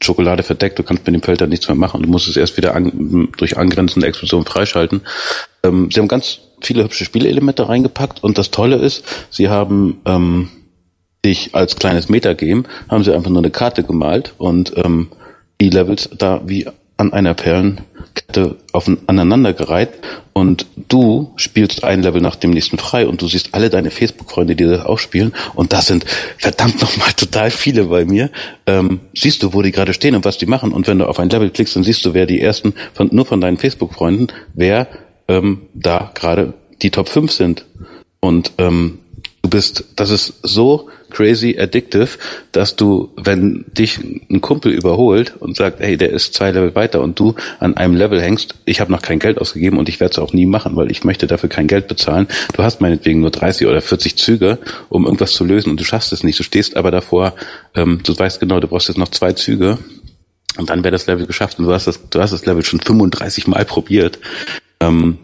Schokolade verdeckt, du kannst mit dem Feld dann nichts mehr machen. Du musst es erst wieder an, durch angrenzende Explosion freischalten. Ähm, sie haben ganz viele hübsche Spielelemente reingepackt und das Tolle ist, sie haben ähm, sich als kleines Metagame, haben sie einfach nur eine Karte gemalt und ähm, die Levels da wie an einer Perlenkette auf, aneinandergereiht und du spielst ein Level nach dem nächsten frei und du siehst alle deine Facebook-Freunde, die das auch spielen und das sind verdammt nochmal total viele bei mir, ähm, siehst du, wo die gerade stehen und was die machen und wenn du auf ein Level klickst, dann siehst du, wer die ersten, von, nur von deinen Facebook-Freunden, wer ähm, da gerade die Top 5 sind. Und ähm, du bist, das ist so crazy addictive, dass du, wenn dich ein Kumpel überholt und sagt, hey, der ist zwei Level weiter und du an einem Level hängst, ich habe noch kein Geld ausgegeben und ich werde es auch nie machen, weil ich möchte dafür kein Geld bezahlen. Du hast meinetwegen nur 30 oder 40 Züge, um irgendwas zu lösen und du schaffst es nicht. Du stehst aber davor, ähm, du weißt genau, du brauchst jetzt noch zwei Züge und dann wäre das Level geschafft und du hast das, du hast das Level schon 35 Mal probiert. Ähm,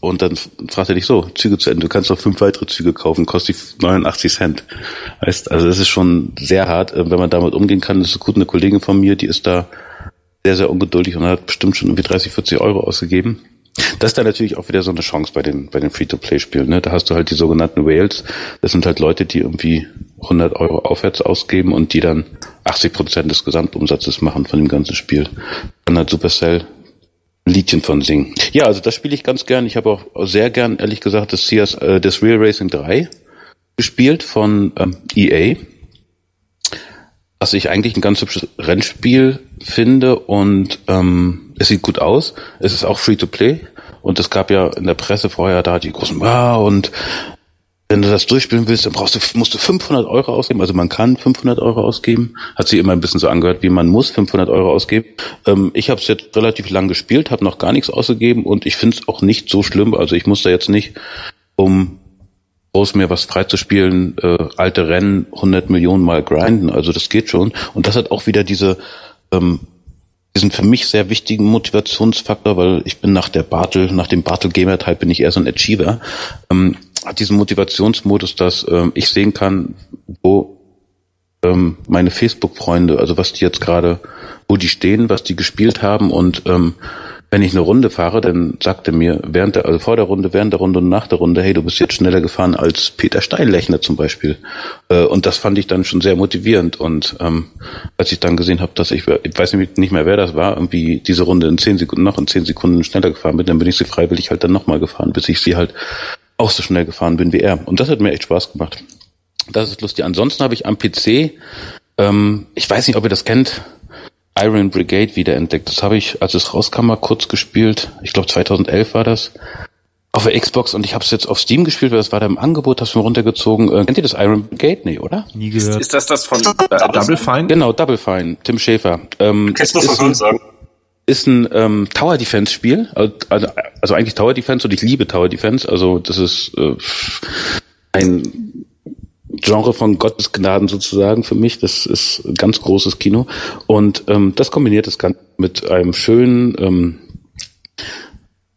und dann fragt er dich so, Züge zu Ende, du kannst noch fünf weitere Züge kaufen, kostet 89 Cent. Heißt, also das ist schon sehr hart, äh, wenn man damit umgehen kann. Das ist gut, eine Kollegin von mir, die ist da sehr, sehr ungeduldig und hat bestimmt schon irgendwie 30, 40 Euro ausgegeben. Das ist dann natürlich auch wieder so eine Chance bei den, bei den Free-to-Play-Spielen. Ne? Da hast du halt die sogenannten Whales. Das sind halt Leute, die irgendwie 100 Euro aufwärts ausgeben und die dann 80 Prozent des Gesamtumsatzes machen von dem ganzen Spiel. Dann hat Supercell Liedchen von singen. Ja, also das spiele ich ganz gern. Ich habe auch sehr gern, ehrlich gesagt, das CS, äh, das Real Racing 3 gespielt von ähm, EA. Was ich eigentlich ein ganz hübsches Rennspiel finde und ähm, es sieht gut aus. Es ist auch free to play. Und es gab ja in der Presse vorher da die großen, wow, und wenn du das durchspielen willst, dann brauchst du, musst du 500 Euro ausgeben. Also man kann 500 Euro ausgeben. Hat sich immer ein bisschen so angehört, wie man muss 500 Euro ausgeben. Ähm, ich habe es jetzt relativ lang gespielt, habe noch gar nichts ausgegeben und ich finde es auch nicht so schlimm. Also ich muss da jetzt nicht, um groß mir was freizuspielen, äh, alte Rennen 100 Millionen Mal grinden. Also das geht schon. Und das hat auch wieder diese ähm, diesen für mich sehr wichtigen Motivationsfaktor, weil ich bin nach der Bartel, nach dem Bartel Gamer Type bin ich eher so ein Achiever. Ähm, hat diesen Motivationsmodus, dass ähm, ich sehen kann, wo ähm, meine Facebook-Freunde, also was die jetzt gerade, wo die stehen, was die gespielt haben und ähm, wenn ich eine Runde fahre, dann sagt er mir während der, also vor der Runde, während der Runde und nach der Runde, hey, du bist jetzt schneller gefahren als Peter Steinlechner zum Beispiel. Äh, und das fand ich dann schon sehr motivierend. Und ähm, als ich dann gesehen habe, dass ich, ich weiß nicht mehr, wer das war, irgendwie diese Runde in zehn Sekunden, noch in zehn Sekunden schneller gefahren bin, dann bin ich sie freiwillig halt dann nochmal gefahren, bis ich sie halt auch so schnell gefahren bin wie er. Und das hat mir echt Spaß gemacht. Das ist lustig. Ansonsten habe ich am PC, ähm, ich weiß nicht, ob ihr das kennt, Iron Brigade wiederentdeckt. Das habe ich, als es rauskam, mal kurz gespielt. Ich glaube 2011 war das. Auf der Xbox und ich habe es jetzt auf Steam gespielt, weil das war da im Angebot, hast du mir runtergezogen. Äh, kennt ihr das Iron Brigade? Nee, oder? Nie gehört. Ist, ist das das von äh, Double Fine? Genau, Double Fine, Tim Schäfer. Ähm, Kannst du von sagen? Ist ein ähm, Tower Defense Spiel, also, also eigentlich Tower Defense und ich liebe Tower Defense, also das ist äh, ein Genre von Gottes Gnaden sozusagen für mich. Das ist ein ganz großes Kino. Und ähm, das kombiniert das Ganze mit einem schönen ähm,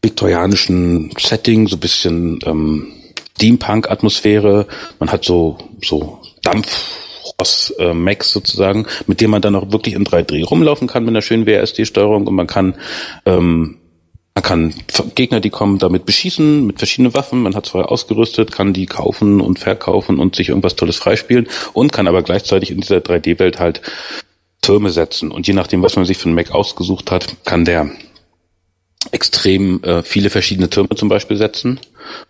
viktorianischen Setting, so bisschen ähm, Steampunk-Atmosphäre. Man hat so, so Dampf aus äh, Max sozusagen, mit dem man dann auch wirklich in 3D rumlaufen kann mit einer schönen WSD-Steuerung und man kann ähm, man kann Gegner, die kommen, damit beschießen mit verschiedenen Waffen. Man hat zwar ausgerüstet, kann die kaufen und verkaufen und sich irgendwas Tolles freispielen und kann aber gleichzeitig in dieser 3D-Welt halt Türme setzen. Und je nachdem, was man sich für einen Mac ausgesucht hat, kann der extrem äh, viele verschiedene Türme zum Beispiel setzen.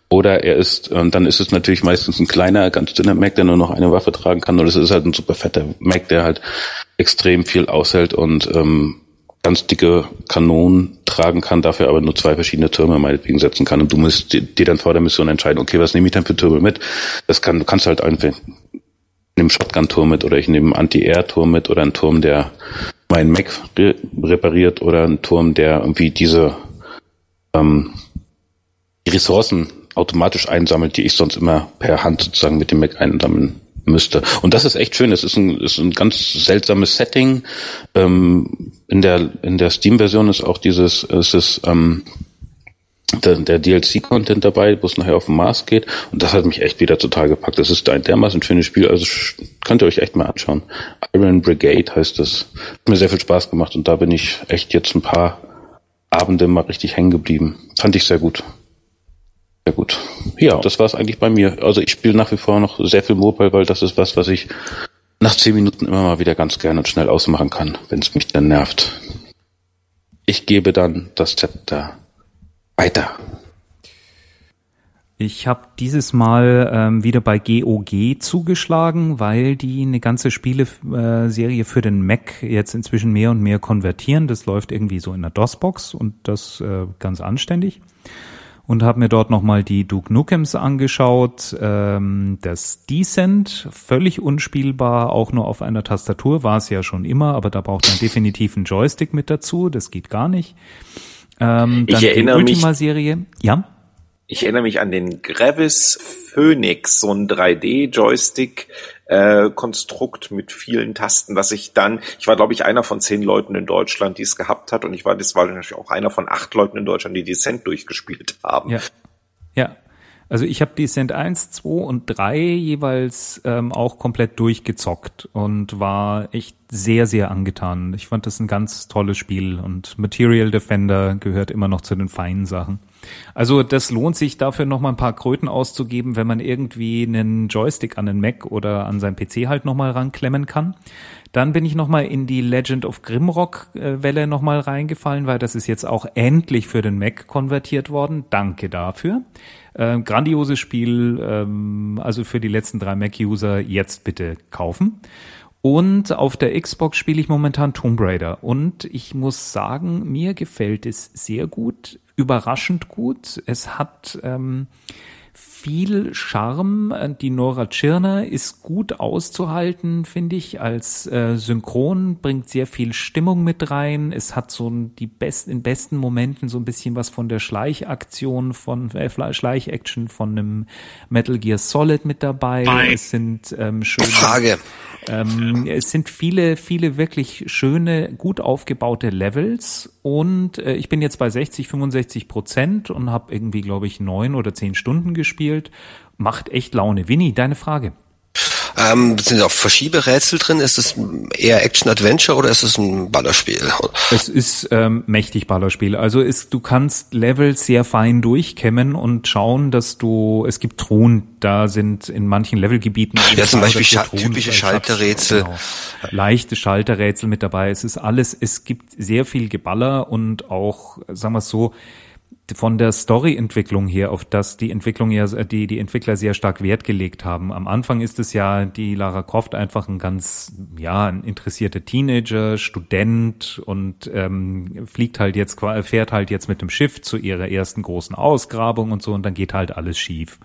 Oder er ist, äh, dann ist es natürlich meistens ein kleiner, ganz dünner Mac, der nur noch eine Waffe tragen kann. Oder es ist halt ein super fetter Mac, der halt extrem viel aushält und ähm, ganz dicke Kanonen tragen kann, dafür aber nur zwei verschiedene Türme meinetwegen setzen kann. Und du musst dir dann vor der Mission entscheiden, okay, was nehme ich denn für Türme mit? Das kann, du kannst halt einfach nehme Shotgun-Turm mit oder ich nehme einen Anti-Air-Turm mit oder einen Turm, der meinen Mac re repariert oder einen Turm, der irgendwie diese ähm, die Ressourcen automatisch einsammelt, die ich sonst immer per Hand sozusagen mit dem Mac einsammeln müsste. Und das ist echt schön. Es ist ein, ist ein ganz seltsames Setting. Ähm, in der in der Steam-Version ist auch dieses, es ist ähm, der, der DLC-Content dabei, wo es nachher auf den Mars geht. Und das hat mich echt wieder total gepackt. Das ist ein dermaßen schönes Spiel. Also könnt ihr euch echt mal anschauen. Iron Brigade heißt das. Hat mir sehr viel Spaß gemacht und da bin ich echt jetzt ein paar Abende mal richtig hängen geblieben. Fand ich sehr gut. Sehr gut. Ja, das war es eigentlich bei mir. Also ich spiele nach wie vor noch sehr viel Mobile, weil das ist was, was ich nach zehn Minuten immer mal wieder ganz gerne und schnell ausmachen kann, wenn es mich dann nervt. Ich gebe dann das Zepter weiter. Ich habe dieses Mal ähm, wieder bei GOG zugeschlagen, weil die eine ganze Spieleserie für den Mac jetzt inzwischen mehr und mehr konvertieren. Das läuft irgendwie so in der DOS-Box und das äh, ganz anständig. Und habe mir dort nochmal die Duke Nukems angeschaut. Ähm, das Decent, völlig unspielbar, auch nur auf einer Tastatur, war es ja schon immer, aber da braucht man definitiv einen Joystick mit dazu, das geht gar nicht. Ähm, ich erinnere die Ultima-Serie, ja? Ich erinnere mich an den Gravis Phoenix, so ein 3D-Joystick, äh, Konstrukt mit vielen Tasten, was ich dann, ich war glaube ich einer von zehn Leuten in Deutschland, die es gehabt hat und ich war, das war natürlich auch einer von acht Leuten in Deutschland, die Descent durchgespielt haben. Ja. Ja. Also ich habe Descent 1, 2 und 3 jeweils ähm, auch komplett durchgezockt und war echt sehr, sehr angetan. Ich fand das ein ganz tolles Spiel und Material Defender gehört immer noch zu den feinen Sachen. Also das lohnt sich dafür noch mal ein paar Kröten auszugeben, wenn man irgendwie einen Joystick an den Mac oder an sein PC halt noch mal ranklemmen kann. Dann bin ich noch mal in die Legend of Grimrock äh, Welle noch mal reingefallen, weil das ist jetzt auch endlich für den Mac konvertiert worden. Danke dafür. Äh, grandioses Spiel, ähm, also für die letzten drei Mac-User jetzt bitte kaufen. Und auf der Xbox spiele ich momentan Tomb Raider. Und ich muss sagen, mir gefällt es sehr gut überraschend gut. Es hat ähm, viel Charme. Die Nora Tschirner ist gut auszuhalten, finde ich, als äh, Synchron, bringt sehr viel Stimmung mit rein. Es hat so die besten, in besten Momenten so ein bisschen was von der Schleichaktion, von äh, Schleichaction von einem Metal Gear Solid mit dabei. Nein. Es sind ähm, schöne, Frage. Ähm, es sind viele, viele wirklich schöne, gut aufgebaute Levels und äh, ich bin jetzt bei 60, 65 Prozent und habe irgendwie, glaube ich, neun oder zehn Stunden gespielt. Macht echt Laune. Winnie, deine Frage. Ähm, sind auch Verschieberätsel drin? Ist es eher Action-Adventure oder ist es ein Ballerspiel? Es ist ähm, mächtig Ballerspiel. Also ist, du kannst Level sehr fein durchkämmen und schauen, dass du, es gibt Truhen, da sind in manchen Levelgebieten. Ja, zum Beispiel Scha typische Schalterrätsel. Genau. Leichte Schalterrätsel mit dabei. Es ist alles, es gibt sehr viel Geballer und auch, sagen wir es so, von der Storyentwicklung her, auf das die Entwicklung ja, die, die Entwickler sehr stark Wert gelegt haben. Am Anfang ist es ja die Lara Croft einfach ein ganz, ja, ein interessierter Teenager, Student und ähm, fliegt halt jetzt, fährt halt jetzt mit dem Schiff zu ihrer ersten großen Ausgrabung und so und dann geht halt alles schief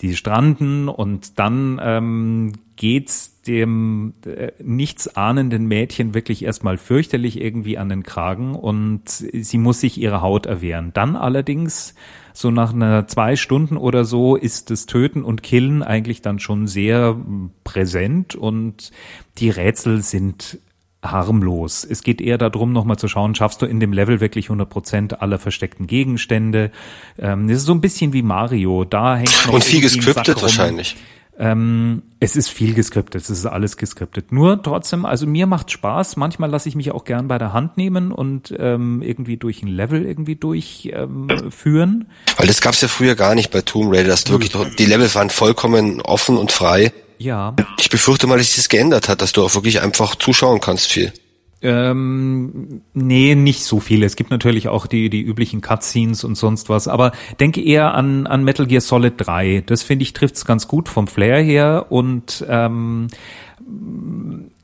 die stranden und dann ähm, geht's dem äh, nichts ahnenden Mädchen wirklich erstmal fürchterlich irgendwie an den Kragen und sie muss sich ihre Haut erwehren. Dann allerdings so nach einer zwei Stunden oder so ist das Töten und Killen eigentlich dann schon sehr präsent und die Rätsel sind harmlos. Es geht eher darum, nochmal zu schauen, schaffst du in dem Level wirklich 100 Prozent aller versteckten Gegenstände. Ähm, das ist so ein bisschen wie Mario. Da hängt noch Und viel gescriptet wahrscheinlich. Ähm, es ist viel geskriptet, es ist alles geskriptet. Nur trotzdem, also mir macht Spaß. Manchmal lasse ich mich auch gern bei der Hand nehmen und ähm, irgendwie durch ein Level irgendwie durchführen. Ähm, Weil das gab's ja früher gar nicht bei Tomb Raider. Das wirklich, die Level waren vollkommen offen und frei. Ja. Ich befürchte mal, dass sich das geändert hat, dass du auch wirklich einfach zuschauen kannst viel. Ähm, nee, nicht so viel. Es gibt natürlich auch die, die üblichen Cutscenes und sonst was, aber denke eher an, an Metal Gear Solid 3. Das finde ich trifft's ganz gut vom Flair her und ähm,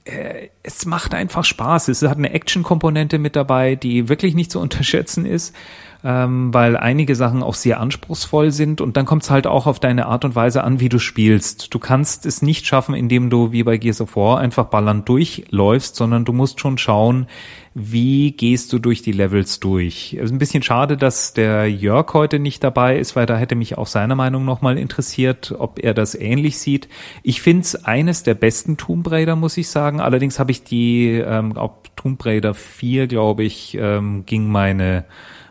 äh, es macht einfach Spaß. Es hat eine Action-Komponente mit dabei, die wirklich nicht zu unterschätzen ist ähm, weil einige Sachen auch sehr anspruchsvoll sind und dann kommt es halt auch auf deine Art und Weise an, wie du spielst. Du kannst es nicht schaffen, indem du wie bei Gears of War einfach ballernd durchläufst, sondern du musst schon schauen, wie gehst du durch die Levels durch. Es ist ein bisschen schade, dass der Jörg heute nicht dabei ist, weil da hätte mich auch seine Meinung nochmal interessiert, ob er das ähnlich sieht. Ich finde es eines der besten Tomb Raider, muss ich sagen. Allerdings habe ich die, ähm, auch Tomb Raider 4, glaube ich, ähm, ging meine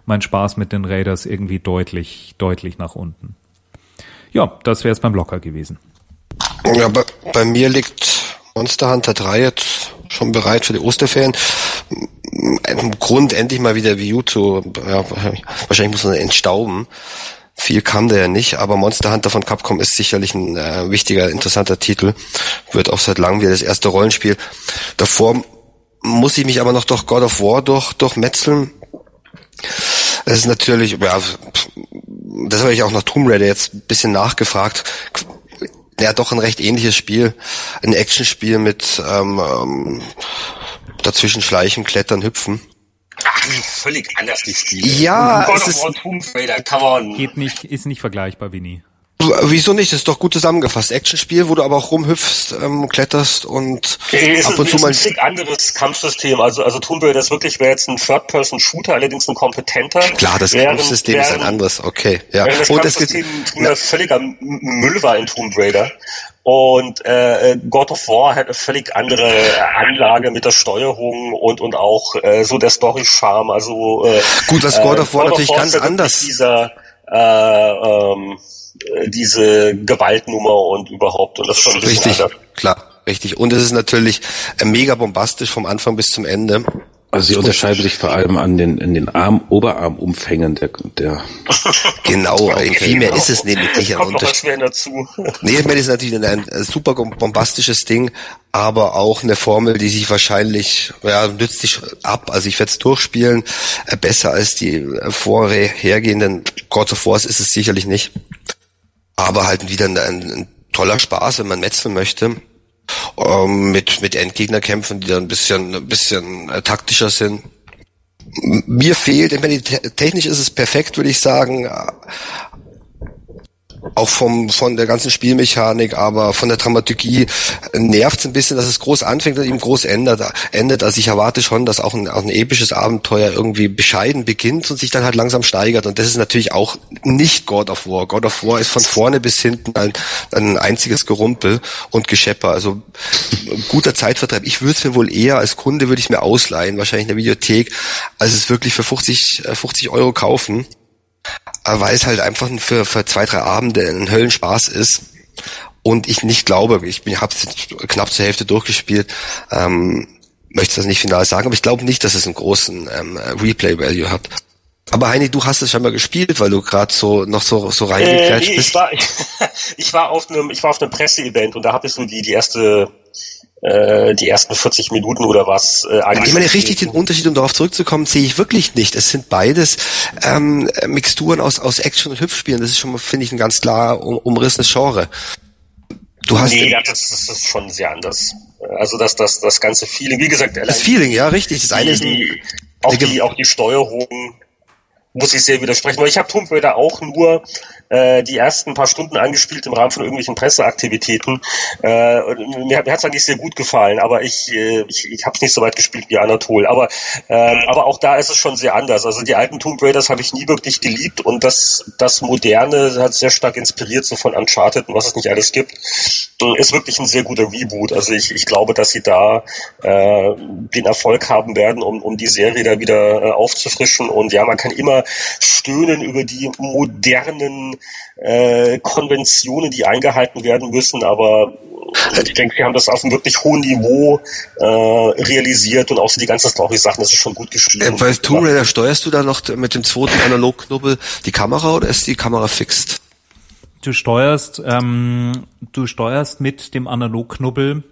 mein Spaß mit den Raiders irgendwie deutlich, deutlich nach unten. Ja, das wäre es beim Blocker gewesen. Ja, bei, bei mir liegt Monster Hunter 3 jetzt schon bereit für die Osterferien. Im Grund endlich mal wieder Wii U zu, ja, wahrscheinlich muss man entstauben. Viel kam da ja nicht, aber Monster Hunter von Capcom ist sicherlich ein äh, wichtiger, interessanter Titel. Wird auch seit langem wieder das erste Rollenspiel. Davor muss ich mich aber noch durch God of War durch, durchmetzeln. Es ist natürlich, ja, das habe ich auch nach Tomb Raider jetzt ein bisschen nachgefragt. Hat doch ein recht ähnliches Spiel, ein Actionspiel mit ähm, ähm, dazwischen schleichen, klettern, hüpfen. Ach, völlig anders die Spiele. Ja, es ist, Tomb Raider, come on. Geht nicht, ist nicht vergleichbar, Winnie. Wieso nicht? Das ist doch gut zusammengefasst. Actionspiel, wo du aber auch rumhüpfst, ähm, kletterst und okay, ab und zu mal. ist ein anderes Kampfsystem. Also, also Tomb Raider ist wirklich, wäre jetzt ein Third-Person-Shooter, allerdings ein kompetenter. Klar, das Kampfsystem ist ein anderes. Okay, ja. Das und es gibt früher völliger Müll war in Tomb Raider. Und äh, God of War hat eine völlig andere Anlage mit der Steuerung und und auch äh, so der Story-Charme. Also äh, gut, was God of War God natürlich of War ganz anders. Dieser äh, ähm, diese Gewaltnummer und überhaupt und das schon richtig klar richtig. Und es ist natürlich äh, mega bombastisch vom Anfang bis zum Ende. Also sie unterscheiden sich vor allem an den in den Arm Oberarmumfängen der der genau okay, viel mehr genau. ist es nämlich nicht Kommt noch schwer dazu. Nee ich meine das ist natürlich ein, ein super bombastisches Ding aber auch eine Formel die sich wahrscheinlich ja nützt sich ab. Also ich werde es durchspielen. Äh, besser als die äh, vorhergehenden God of War ist es sicherlich nicht aber halt wieder ein, ein toller Spaß, wenn man metzeln möchte. Ähm, mit, mit Endgegnerkämpfen, die dann ein bisschen, ein bisschen äh, taktischer sind. Mir fehlt, ich meine, technisch ist es perfekt, würde ich sagen, auch vom, von der ganzen Spielmechanik, aber von der Dramaturgie nervt es ein bisschen, dass es groß anfängt und eben groß endet. endet. Also ich erwarte schon, dass auch ein, auch ein episches Abenteuer irgendwie bescheiden beginnt und sich dann halt langsam steigert. Und das ist natürlich auch nicht God of War. God of War ist von vorne bis hinten ein, ein einziges Gerumpel und Geschepper. Also guter Zeitvertreib. Ich würde es mir wohl eher als Kunde würde ich mir ausleihen, wahrscheinlich in der Videothek, als es wirklich für 50, 50 Euro kaufen weil es halt einfach für, für zwei, drei Abende ein Höllenspaß ist. Und ich nicht glaube, ich habe es knapp zur Hälfte durchgespielt, ähm, möchte das nicht final sagen, aber ich glaube nicht, dass es einen großen ähm, Replay-Value hat. Aber Heini, du hast es schon mal gespielt, weil du gerade so noch so so reingekrätscht äh, nee, bist. Ich war, ich, ich war auf einem ich war auf einem Presseevent und da habe ich so die die erste äh, die ersten 40 Minuten oder was äh, Ich meine, richtig den Unterschied, um darauf zurückzukommen, sehe ich wirklich nicht. Es sind beides ähm, Mixturen aus, aus Action- und Hüpfspielen. Das ist schon finde ich, ein ganz klar um, umrissenes Genre. Du hast nee, das, das ist schon sehr anders. Also das, das, das ganze Feeling, wie gesagt, das Feeling, ja, richtig. Das eine ist die, auch die, auch die Steuerung muss ich sehr widersprechen. Weil ich habe Tomb Raider auch nur äh, die ersten paar Stunden angespielt im Rahmen von irgendwelchen Presseaktivitäten. Äh, mir mir hat es eigentlich sehr gut gefallen, aber ich, äh, ich, ich habe es nicht so weit gespielt wie Anatol. Aber, äh, aber auch da ist es schon sehr anders. Also die alten Tomb Raiders habe ich nie wirklich geliebt und das, das Moderne hat sehr stark inspiriert, so von Uncharted und was es nicht alles gibt. Ist wirklich ein sehr guter Reboot. Also ich, ich glaube, dass sie da äh, den Erfolg haben werden, um, um die Serie da wieder äh, aufzufrischen. Und ja, man kann immer stöhnen über die modernen äh, Konventionen, die eingehalten werden müssen, aber ich denke, sie haben das auf einem wirklich hohen Niveau äh, realisiert und auch so die ganzen Story-Sachen, das ist schon gut geschrieben. Äh, bei Tomb Raider steuerst du da noch mit dem zweiten Analogknubbel die Kamera oder ist die Kamera fixt? Du steuerst, ähm, du steuerst mit dem Analogknubbel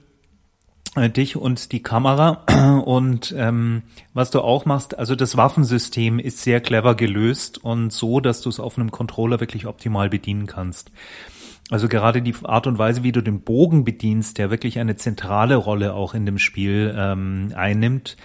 dich und die Kamera und ähm, was du auch machst, also das Waffensystem ist sehr clever gelöst und so, dass du es auf einem Controller wirklich optimal bedienen kannst. Also gerade die Art und Weise, wie du den Bogen bedienst, der wirklich eine zentrale Rolle auch in dem Spiel ähm, einnimmt,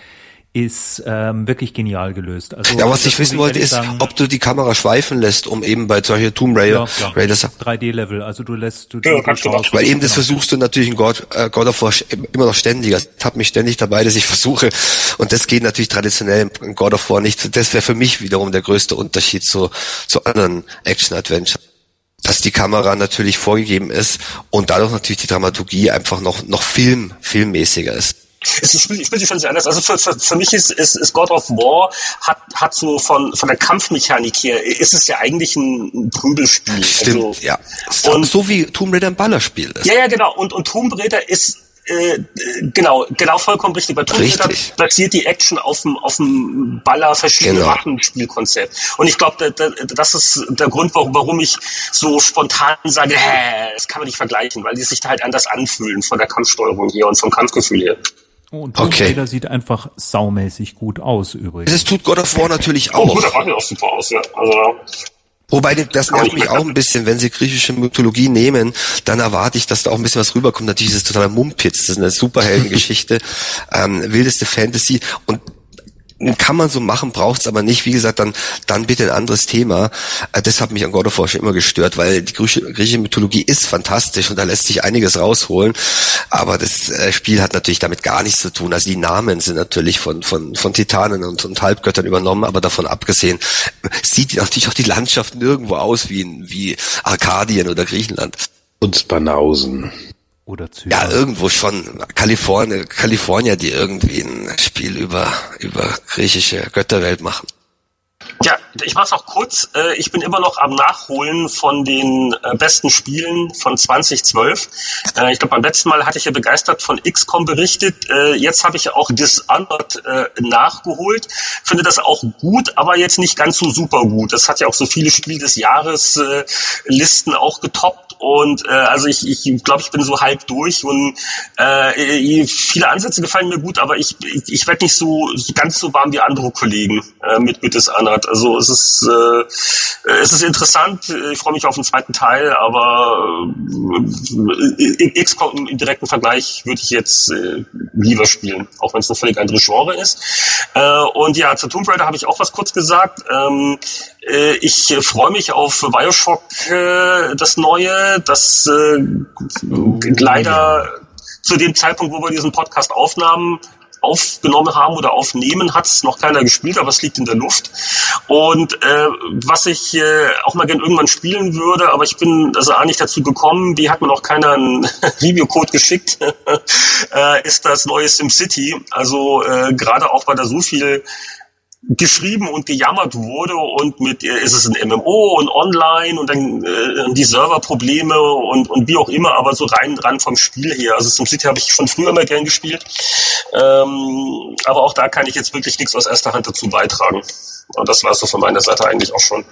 ist ähm, wirklich genial gelöst. Also, ja, was ich wissen wollte, ist, sagen, ob du die Kamera schweifen lässt, um eben bei solchen Tomb Raider, ja, Raiders 3D-Level, also du lässt du, ja, du schaust, weil eben das versuchst du natürlich in God, äh, God of War immer noch ständig. Ich hab mich ständig dabei, dass ich versuche. Und das geht natürlich traditionell in God of War nicht. Das wäre für mich wiederum der größte Unterschied zu, zu anderen Action-Adventure. Dass die Kamera natürlich vorgegeben ist und dadurch natürlich die Dramaturgie einfach noch noch film filmmäßiger ist es ist, ich bin schon sehr anders. Also für, für, für mich ist, ist, ist God of War hat, hat so von, von der Kampfmechanik her, ist es ja eigentlich ein, Prügelspiel. Stimmt, also, ja. Und, so wie Tomb Raider ein Ballerspiel ist. Ja, ja, genau. Und, und Tomb Raider ist äh, genau, genau vollkommen richtig. Bei Tomb Raider basiert die Action auf dem, auf dem Baller verschiedene genau. Waffenspielkonzept. Und ich glaube, da, da, das ist der Grund, warum, warum ich so spontan sage, hä, das kann man nicht vergleichen, weil die sich da halt anders anfühlen von der Kampfsteuerung hier und vom Kampfgefühl her. Oh, und Tomb okay. Raider sieht einfach saumäßig gut aus übrigens. Das tut God of War natürlich auch. Oh, der macht ja auch super aus, ja. Also, Wobei, das nervt mich auch ein bisschen, wenn sie griechische Mythologie nehmen, dann erwarte ich, dass da auch ein bisschen was rüberkommt. Natürlich ist es totaler Mumpitz, das ist eine Superheldengeschichte, ähm, wildeste Fantasy und kann man so machen, braucht's aber nicht. Wie gesagt, dann dann bitte ein anderes Thema. Äh, das hat mich an God of War schon immer gestört, weil die griechische Mythologie ist fantastisch und da lässt sich einiges rausholen. Aber das äh, Spiel hat natürlich damit gar nichts zu tun. Also die Namen sind natürlich von von von Titanen und, und Halbgöttern übernommen, aber davon abgesehen sieht natürlich auch die Landschaft nirgendwo aus wie wie Arkadien oder Griechenland. Und Banausen. Oder Zypern. Ja, irgendwo schon. Kalifornien, Kalifornien, die irgendwie ein Spiel über, über griechische Götterwelt machen. Ja, ich mach's auch kurz. Äh, ich bin immer noch am Nachholen von den äh, besten Spielen von 2012. Äh, ich glaube, beim letzten Mal hatte ich ja begeistert von XCOM berichtet. Jetzt habe ich ja auch Dishonored nachgeholt. Finde das auch gut, aber jetzt nicht ganz so super gut. Das hat ja auch so viele Spiel des Jahres Listen auch getoppt und also ich ich, glaube, ich bin so halb durch und viele Ansätze gefallen mir gut, aber ich ich, werde nicht so, ganz so warm wie andere Kollegen mit mit Dishonored. Also es ist, äh, es ist interessant. Ich freue mich auf den zweiten Teil, aber äh, XCOM im direkten Vergleich würde ich jetzt äh, lieber spielen, auch wenn es ein völlig anderes Genre ist. Äh, und ja, zu Tomb Raider habe ich auch was kurz gesagt. Ähm, äh, ich freue mich auf Bioshock, äh, das neue, das äh, leider zu dem Zeitpunkt, wo wir diesen Podcast aufnahmen, aufgenommen haben oder aufnehmen, hat es noch keiner gespielt, aber es liegt in der Luft. Und äh, was ich äh, auch mal gern irgendwann spielen würde, aber ich bin also auch nicht dazu gekommen, wie hat mir noch keiner einen Review-Code geschickt, äh, ist das neue SimCity. Also äh, gerade auch, weil da so viel geschrieben und gejammert wurde und mit äh, ist es ein MMO und online und dann äh, die Serverprobleme und und wie auch immer, aber so rein dran vom Spiel her. Also SimCity habe ich schon früher mal gern gespielt, ähm, aber auch da kann ich jetzt wirklich nichts aus erster Hand dazu beitragen. Und das war es so von meiner Seite eigentlich auch schon.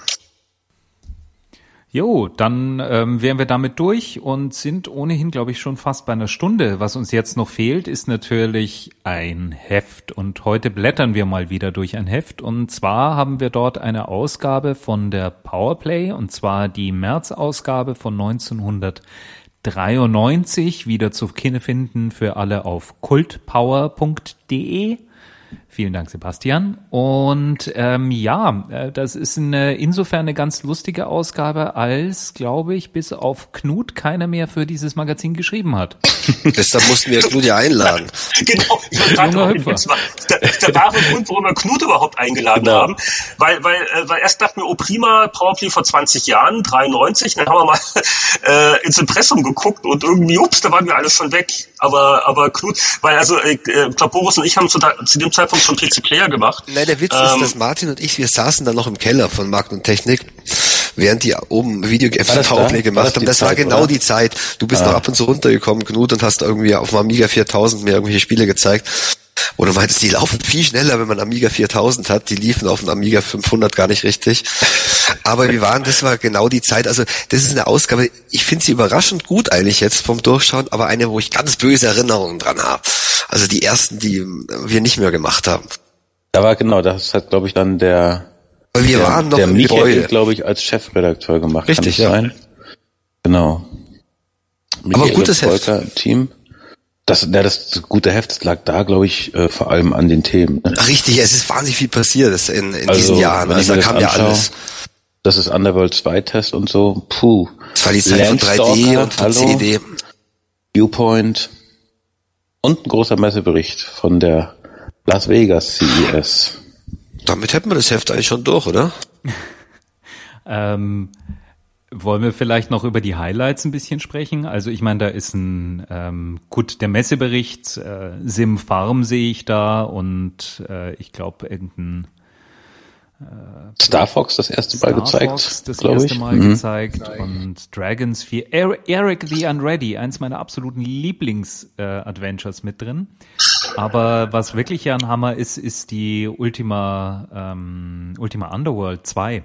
Jo, dann ähm, wären wir damit durch und sind ohnehin, glaube ich, schon fast bei einer Stunde. Was uns jetzt noch fehlt, ist natürlich ein Heft. Und heute blättern wir mal wieder durch ein Heft. Und zwar haben wir dort eine Ausgabe von der Powerplay, und zwar die März-Ausgabe von 1993, wieder zu finden für alle auf kultpower.de. Vielen Dank, Sebastian. Und ähm, ja, äh, das ist eine, insofern eine ganz lustige Ausgabe, als, glaube ich, bis auf Knut keiner mehr für dieses Magazin geschrieben hat. Deshalb mussten wir Knut ja einladen. genau, ich Junger Hüpfer. Das war der, der wahre Grund, warum wir Knut überhaupt eingeladen genau. haben. Weil, weil, äh, weil erst dachten wir, oh prima, Powerplay vor 20 Jahren, 93, dann haben wir mal äh, ins Impressum geguckt und irgendwie, ups, da waren wir alle schon weg. Aber, aber Knut, weil also, äh, ich glaube, Boris und ich haben zu, zu dem Zeitpunkt schon PC Player gemacht. Nein, der Witz ähm, ist, dass Martin und ich, wir saßen dann noch im Keller von Markt und Technik während die oben Video Powerplay gemacht haben. Das, das war genau oder? die Zeit. Du bist ah. noch ab und zu runtergekommen, Knut, und hast irgendwie auf dem Amiga 4000 mir irgendwelche Spiele gezeigt. Oder meintest, die laufen viel schneller, wenn man Amiga 4000 hat. Die liefen auf dem Amiga 500 gar nicht richtig. Aber wir waren, das war genau die Zeit. Also das ist eine Ausgabe, ich finde sie überraschend gut eigentlich jetzt vom Durchschauen, aber eine, wo ich ganz böse Erinnerungen dran habe. Also die ersten, die wir nicht mehr gemacht haben. Da war genau, das hat glaube ich dann der, Weil wir der, waren noch der Michael, glaube ich, als Chefredakteur gemacht. Richtig, ja. Sein? Genau. Michael aber gutes Heft. Team. Das, ja, das gute Heft lag da, glaube ich, äh, vor allem an den Themen. Ne? Richtig, es ist wahnsinnig viel passiert in, in also, diesen Jahren. Also da kam ja alles. Das ist Underworld 2 Test und so. Puh. Das war die Zeit von 3D und von Hallo. CD. Viewpoint. Und ein großer Messebericht von der Las Vegas CES. Damit hätten wir das Heft eigentlich schon durch, oder? ähm, wollen wir vielleicht noch über die Highlights ein bisschen sprechen? Also ich meine, da ist ein ähm, gut der Messebericht, äh, Sim Farm sehe ich da und äh, ich glaube irgendein äh, Star Fox das erste Mal Star gezeigt, Fox das erste ich. Mal mhm. gezeigt und Dragons 4. Eric the Unready, eins meiner absoluten Lieblings-Adventures äh, mit drin. Aber was wirklich ja ein Hammer ist, ist die Ultima, ähm, Ultima Underworld 2.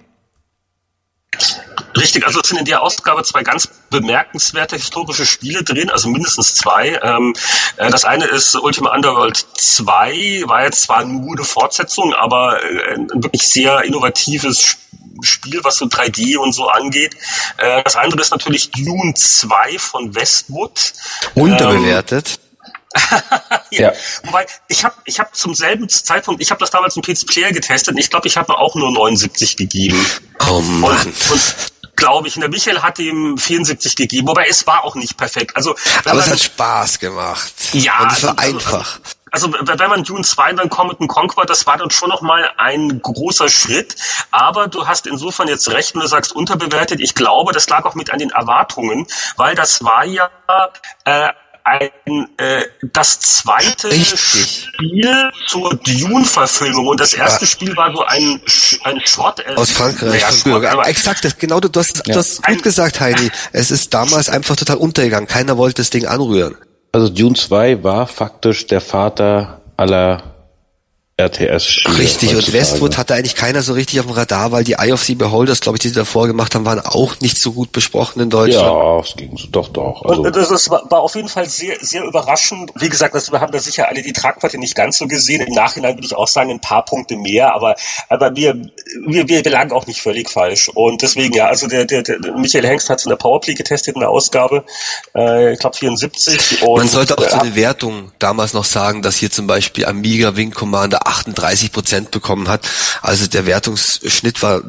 Richtig, also es sind in der Ausgabe zwei ganz bemerkenswerte historische Spiele drin, also mindestens zwei. Ähm, äh, das eine ist Ultima Underworld 2, war jetzt zwar nur eine Fortsetzung, aber äh, ein wirklich sehr innovatives Spiel, was so 3D und so angeht. Äh, das andere ist natürlich Dune 2 von Westwood. Unterbewertet. Ähm, ja. ja. Wobei, ich habe ich hab zum selben Zeitpunkt, ich habe das damals im PC Player getestet und ich glaube, ich habe auch nur 79 gegeben. Oh Mann. Und, und glaube ich, und der Michael hat ihm 74 gegeben, wobei es war auch nicht perfekt. Also, Aber es hat Spaß gemacht. Ja. Und es war also, einfach. Also wenn man Dune 2 dann Comet Conquer, das war dann schon nochmal ein großer Schritt. Aber du hast insofern jetzt recht, wenn du sagst unterbewertet. Ich glaube, das lag auch mit an den Erwartungen, weil das war ja äh, ein äh, das zweite Richtig. Spiel zur Dune-Verfilmung und das erste ja. Spiel war so ein ein Schrott. Äh, Aus Frankreich. Ja, Exakt, das, genau, du, du hast, ja. du hast gut gesagt, Heidi. Es ist damals einfach total untergegangen. Keiner wollte das Ding anrühren. Also Dune 2 war faktisch der Vater aller RTS. Richtig, und Westwood hatte eigentlich keiner so richtig auf dem Radar, weil die Eye of the Beholders, glaube ich, die sie davor gemacht haben, waren auch nicht so gut besprochen in Deutschland. Ja, es ging so, doch, doch. Also. Und das war, war auf jeden Fall sehr, sehr überraschend. Wie gesagt, das, wir haben da sicher alle die Tragweite nicht ganz so gesehen. Im Nachhinein würde ich auch sagen, ein paar Punkte mehr, aber, aber wir, wir, wir lagen auch nicht völlig falsch. Und deswegen, ja, also der, der, der Michael Hengst hat es in der Powerplay getestet in der Ausgabe, äh, ich glaube 74. Und, Man sollte auch äh, zu der Wertung damals noch sagen, dass hier zum Beispiel Amiga Wing Commander 38 Prozent bekommen hat. Also der Wertungsschnitt war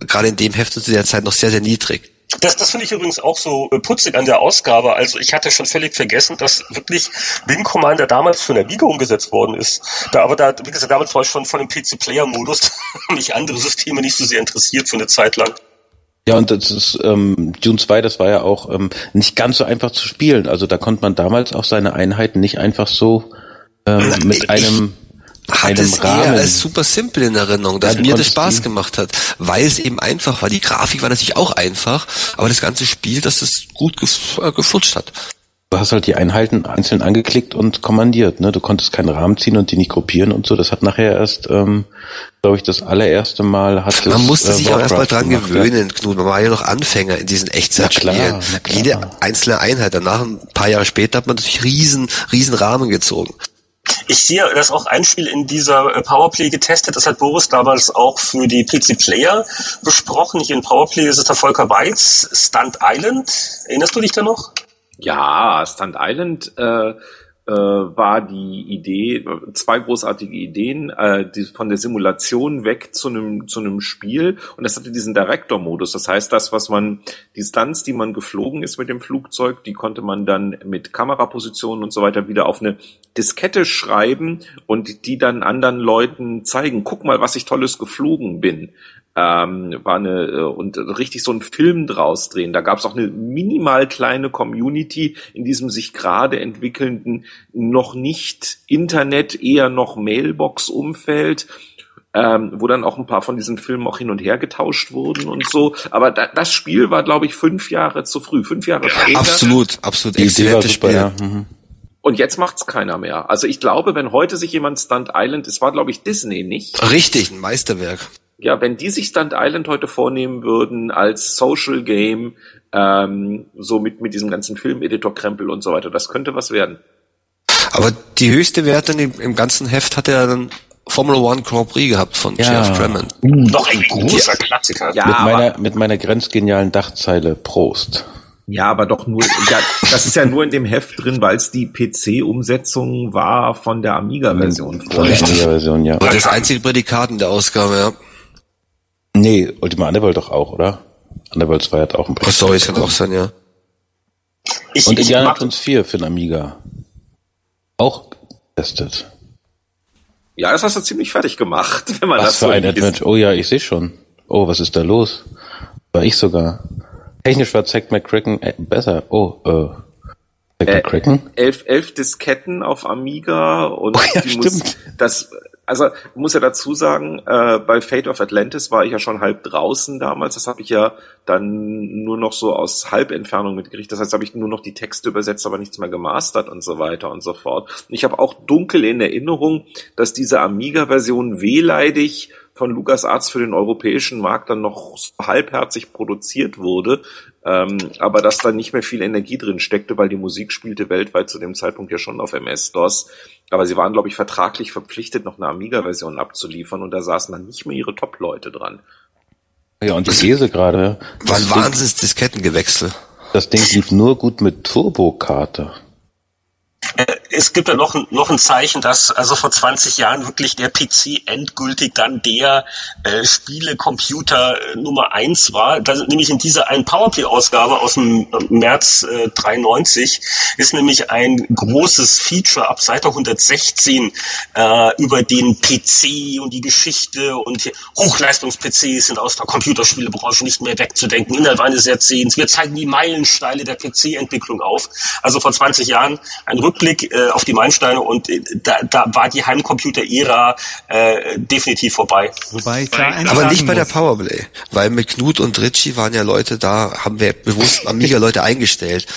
gerade in dem Heft zu der Zeit noch sehr, sehr niedrig. Das, das finde ich übrigens auch so putzig an der Ausgabe. Also ich hatte schon völlig vergessen, dass wirklich Wing Commander damals für eine Amiga umgesetzt worden ist. Da, aber da, wie gesagt, damals war ich schon von dem PC-Player-Modus, mich andere Systeme nicht so sehr interessiert für eine Zeit lang. Ja, und das ist ähm, Dune 2, das war ja auch ähm, nicht ganz so einfach zu spielen. Also da konnte man damals auch seine Einheiten nicht einfach so ähm, mit einem hat es Rahmen. eher als super simpel in Erinnerung, dass ja, mir das Spaß gemacht hat, weil es eben einfach war. Die Grafik war natürlich auch einfach, aber das ganze Spiel, dass es gut gef äh, gefutscht hat. Du hast halt die Einheiten einzeln angeklickt und kommandiert, ne? Du konntest keinen Rahmen ziehen und die nicht gruppieren und so. Das hat nachher erst, ähm, glaube ich, das allererste Mal hat Man musste äh, sich auch erstmal dran gemacht, gewöhnen, ja. Knut. Man war ja noch Anfänger in diesen Echtzeitspielen. Jede einzelne Einheit. Danach, ein paar Jahre später, hat man natürlich riesen, riesen Rahmen gezogen. Ich sehe, dass auch ein Spiel in dieser äh, Powerplay getestet. Das hat Boris damals auch für die PC Player besprochen. Hier in Powerplay ist es der Volker Weiz, Stunt Island. Erinnerst du dich da noch? Ja, Stunt Island äh, äh, war die Idee, zwei großartige Ideen, äh, die, von der Simulation weg zu einem zu einem Spiel und das hatte diesen Director-Modus. Das heißt, das, was man, die Stunts, die man geflogen ist mit dem Flugzeug, die konnte man dann mit Kamerapositionen und so weiter wieder auf eine Diskette schreiben und die dann anderen Leuten zeigen, guck mal, was ich tolles geflogen bin ähm, war eine äh, und richtig so einen Film draus drehen. Da gab es auch eine minimal kleine Community in diesem sich gerade entwickelnden, noch nicht Internet, eher noch Mailbox-Umfeld. Ähm, wo dann auch ein paar von diesen Filmen auch hin und her getauscht wurden und so. Aber da, das Spiel war, glaube ich, fünf Jahre zu früh, fünf Jahre später. Absolut, absolut. Exzellentes Spiel. Ja. Mhm. Und jetzt macht's keiner mehr. Also ich glaube, wenn heute sich jemand Stunt Island, es war glaube ich Disney nicht. Richtig, ein Meisterwerk ja, wenn die sich Stunt Island heute vornehmen würden als Social Game, ähm, so mit, mit diesem ganzen Filmeditor-Krempel und so weiter, das könnte was werden. Aber die höchste Werte im, im ganzen Heft hat er dann Formula One Grand Prix gehabt von ja. Jeff Tremont. Uh, noch ein großer Klassiker. Ja, mit, meiner, mit meiner grenzgenialen Dachzeile Prost. Ja, aber doch nur, ja, das ist ja nur in dem Heft drin, weil es die PC-Umsetzung war von der Amiga-Version. Von der Amiga-Version, ja. Und das einzige Prädikat in der Ausgabe, ja. Nee, Ultima Underworld doch auch, oder? Underworld 2 hat auch ein paar. Oh, sorry, es kann auch sein, ja. Ich, Und Indiana Jones 4 für den Amiga. Auch getestet. Ja, das hast du ziemlich fertig gemacht, wenn man was das für so ein Adventure. Oh ja, ich sehe schon. Oh, was ist da los? War ich sogar. Technisch war Zack McCracken äh, besser. Oh, äh. Zack McCracken? Äh, elf, elf Disketten auf Amiga und oh, ja, die stimmt. muss, das also muss ja dazu sagen, äh, bei Fate of Atlantis war ich ja schon halb draußen damals. Das habe ich ja dann nur noch so aus Halbentfernung mitgekriegt. Das heißt, habe ich nur noch die Texte übersetzt, aber nichts mehr gemastert und so weiter und so fort. Und ich habe auch dunkel in Erinnerung, dass diese Amiga-Version wehleidig von LucasArts für den europäischen Markt dann noch so halbherzig produziert wurde, ähm, aber dass da nicht mehr viel Energie drin steckte, weil die Musik spielte weltweit zu dem Zeitpunkt ja schon auf MS-DOS. Aber sie waren, glaube ich, vertraglich verpflichtet, noch eine Amiga-Version abzuliefern und da saßen dann nicht mehr ihre Top-Leute dran. Ja, und ich lese gerade. War ein wahnsinns Diskettengewechsel. Das Ding lief nur gut mit Turbokarte. Äh, es gibt ja noch, noch ein Zeichen, dass also vor 20 Jahren wirklich der PC endgültig dann der äh, Spielecomputer äh, Nummer eins war. Das, nämlich in dieser einen Powerplay-Ausgabe aus dem äh, März äh, 93 ist nämlich ein großes Feature ab Seite 116 äh, über den PC und die Geschichte und Hochleistungs-PCs sind aus der Computerspielebranche nicht mehr wegzudenken innerhalb eines Jahrzehnts. Wir zeigen die Meilensteine der PC-Entwicklung auf. Also vor 20 Jahren ein Rückblick äh, auf die Meilensteine und äh, da, da war die Heimcomputer-Ära äh, definitiv vorbei. Wobei ich da Aber nicht bei der Powerplay, weil mit Knut und Ritchie waren ja Leute da, haben wir bewusst Amiga-Leute eingestellt.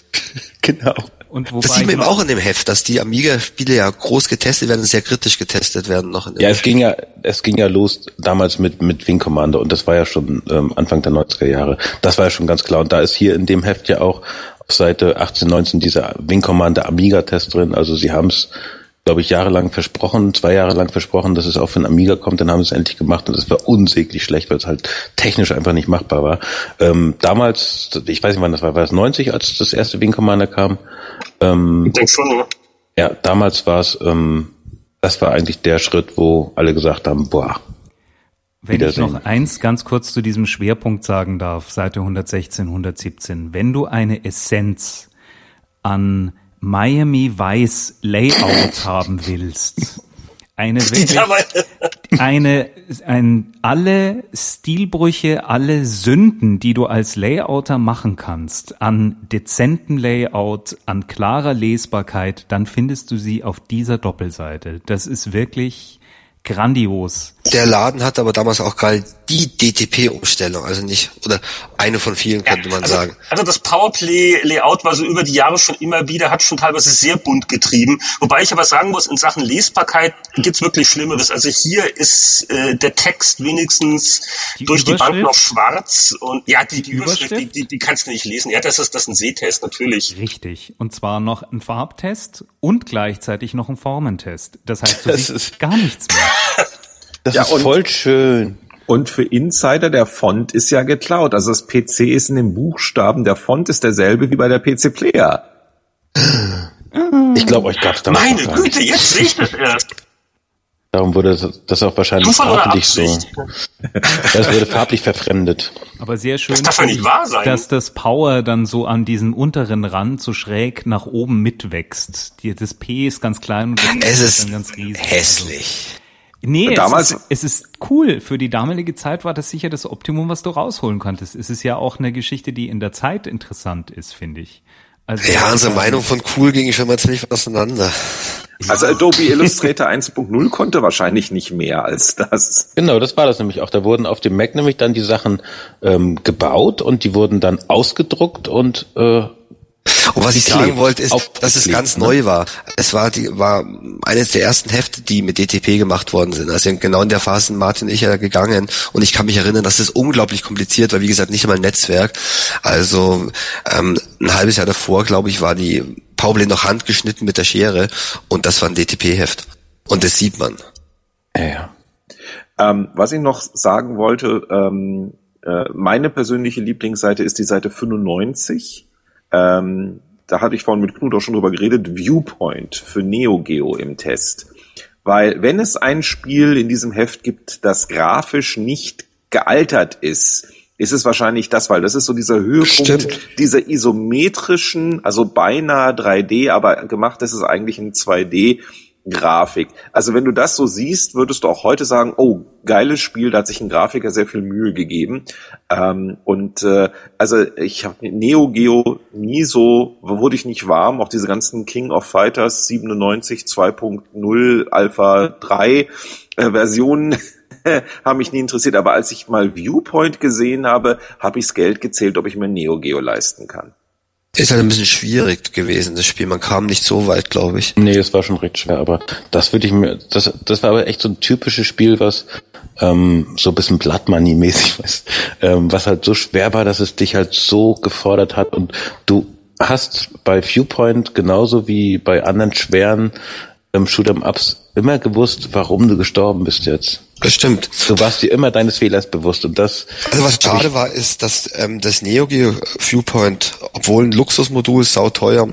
Genau. Und wobei das sieht man eben auch in dem Heft, dass die Amiga-Spiele ja groß getestet werden, sehr kritisch getestet werden noch. ja, es ging ja, es ging ja los damals mit mit Wing Commander und das war ja schon ähm, Anfang der 90er Jahre. Das war ja schon ganz klar und da ist hier in dem Heft ja auch Seite 18, 19 dieser Wing Commander Amiga-Test drin. Also sie haben es, glaube ich, jahrelang versprochen, zwei Jahre lang versprochen, dass es auch für ein Amiga kommt. Dann haben sie es endlich gemacht und es war unsäglich schlecht, weil es halt technisch einfach nicht machbar war. Ähm, damals, ich weiß nicht wann das war, war es 90, als das erste Wing Commander kam? Ähm, ich denke schon, ja. Ja, damals war es, ähm, das war eigentlich der Schritt, wo alle gesagt haben, boah, wenn ich noch eins ganz kurz zu diesem Schwerpunkt sagen darf, Seite 116, 117. Wenn du eine Essenz an Miami Vice Layout haben willst, eine wirklich, eine, ein, alle Stilbrüche, alle Sünden, die du als Layouter machen kannst, an dezenten Layout, an klarer Lesbarkeit, dann findest du sie auf dieser Doppelseite. Das ist wirklich grandios. Der Laden hat aber damals auch gerade die DTP-Umstellung, also nicht, oder eine von vielen könnte ja, man also, sagen. Also das Powerplay-Layout war so über die Jahre schon immer wieder, hat schon teilweise sehr bunt getrieben. Wobei ich aber sagen muss, in Sachen Lesbarkeit gibt's wirklich Schlimmeres. Also hier ist äh, der Text wenigstens die durch die Bank noch schwarz und ja, die, die, die Überschrift, die, die, die kannst du nicht lesen. Ja, das ist das ist ein Sehtest, natürlich. Richtig. Und zwar noch ein Farbtest und gleichzeitig noch ein Formentest. Das heißt, du das siehst gar nichts mehr. Das ja, ist voll schön. Und für Insider, der Font ist ja geklaut. Also das PC ist in den Buchstaben, der Font ist derselbe wie bei der PC Player. Ich glaube, euch gab's da Meine Güte, jetzt sehe ich das erst. Darum wurde das auch wahrscheinlich farblich so. Das wurde farblich verfremdet. Aber sehr schön, das darf nicht wahr sein. dass das Power dann so an diesem unteren Rand so schräg nach oben mitwächst. Das P ist ganz klein und das es ist, ist ganz riesig. hässlich. Nee, Damals, es, ist, es ist cool. Für die damalige Zeit war das sicher das Optimum, was du rausholen konntest. Es ist ja auch eine Geschichte, die in der Zeit interessant ist, finde ich. Also, ja, unsere Meinung von cool ging schon mal ziemlich auseinander. Also Adobe Illustrator 1.0 konnte wahrscheinlich nicht mehr als das. Genau, das war das nämlich auch. Da wurden auf dem Mac nämlich dann die Sachen ähm, gebaut und die wurden dann ausgedruckt und äh, und was ich sagen wollte, ist, dass es ganz ne? neu war. Es war die, war eines der ersten Hefte, die mit DTP gemacht worden sind. Also genau in der Phase sind Martin und ich ja gegangen. Und ich kann mich erinnern, dass es unglaublich kompliziert war. Wie gesagt, nicht einmal ein Netzwerk. Also ähm, ein halbes Jahr davor, glaube ich, war die Powerplay noch handgeschnitten mit der Schere. Und das war ein DTP-Heft. Und das sieht man. Ja. Ähm, was ich noch sagen wollte, ähm, äh, meine persönliche Lieblingsseite ist die Seite 95 ähm, da hatte ich vorhin mit Knut auch schon drüber geredet, Viewpoint für Neo Geo im Test. Weil wenn es ein Spiel in diesem Heft gibt, das grafisch nicht gealtert ist, ist es wahrscheinlich das, weil das ist so dieser Höhepunkt Stimmt. dieser isometrischen, also beinahe 3D, aber gemacht ist es eigentlich in 2D Grafik. Also wenn du das so siehst, würdest du auch heute sagen, oh, geiles Spiel, da hat sich ein Grafiker sehr viel Mühe gegeben. Ähm, und äh, also ich habe Neo Geo nie so, wurde ich nicht warm, auch diese ganzen King of Fighters 97 2.0 Alpha 3 äh, Versionen haben mich nie interessiert. Aber als ich mal Viewpoint gesehen habe, habe ichs Geld gezählt, ob ich mir Neo Geo leisten kann. Ist halt ein bisschen schwierig gewesen, das Spiel. Man kam nicht so weit, glaube ich. Nee, es war schon recht schwer, aber das würde ich mir, das, das war aber echt so ein typisches Spiel, was ähm, so ein bisschen Blood Money mäßig was, ähm, was halt so schwer war, dass es dich halt so gefordert hat und du hast bei Viewpoint genauso wie bei anderen schweren ähm, Shoot'em Ups immer gewusst, warum du gestorben bist jetzt. Das stimmt. Du warst dir immer deines Fehlers bewusst und das. Also was schade war, ist, dass ähm, das Neo Geo Viewpoint, obwohl ein Luxusmodul sauteuer,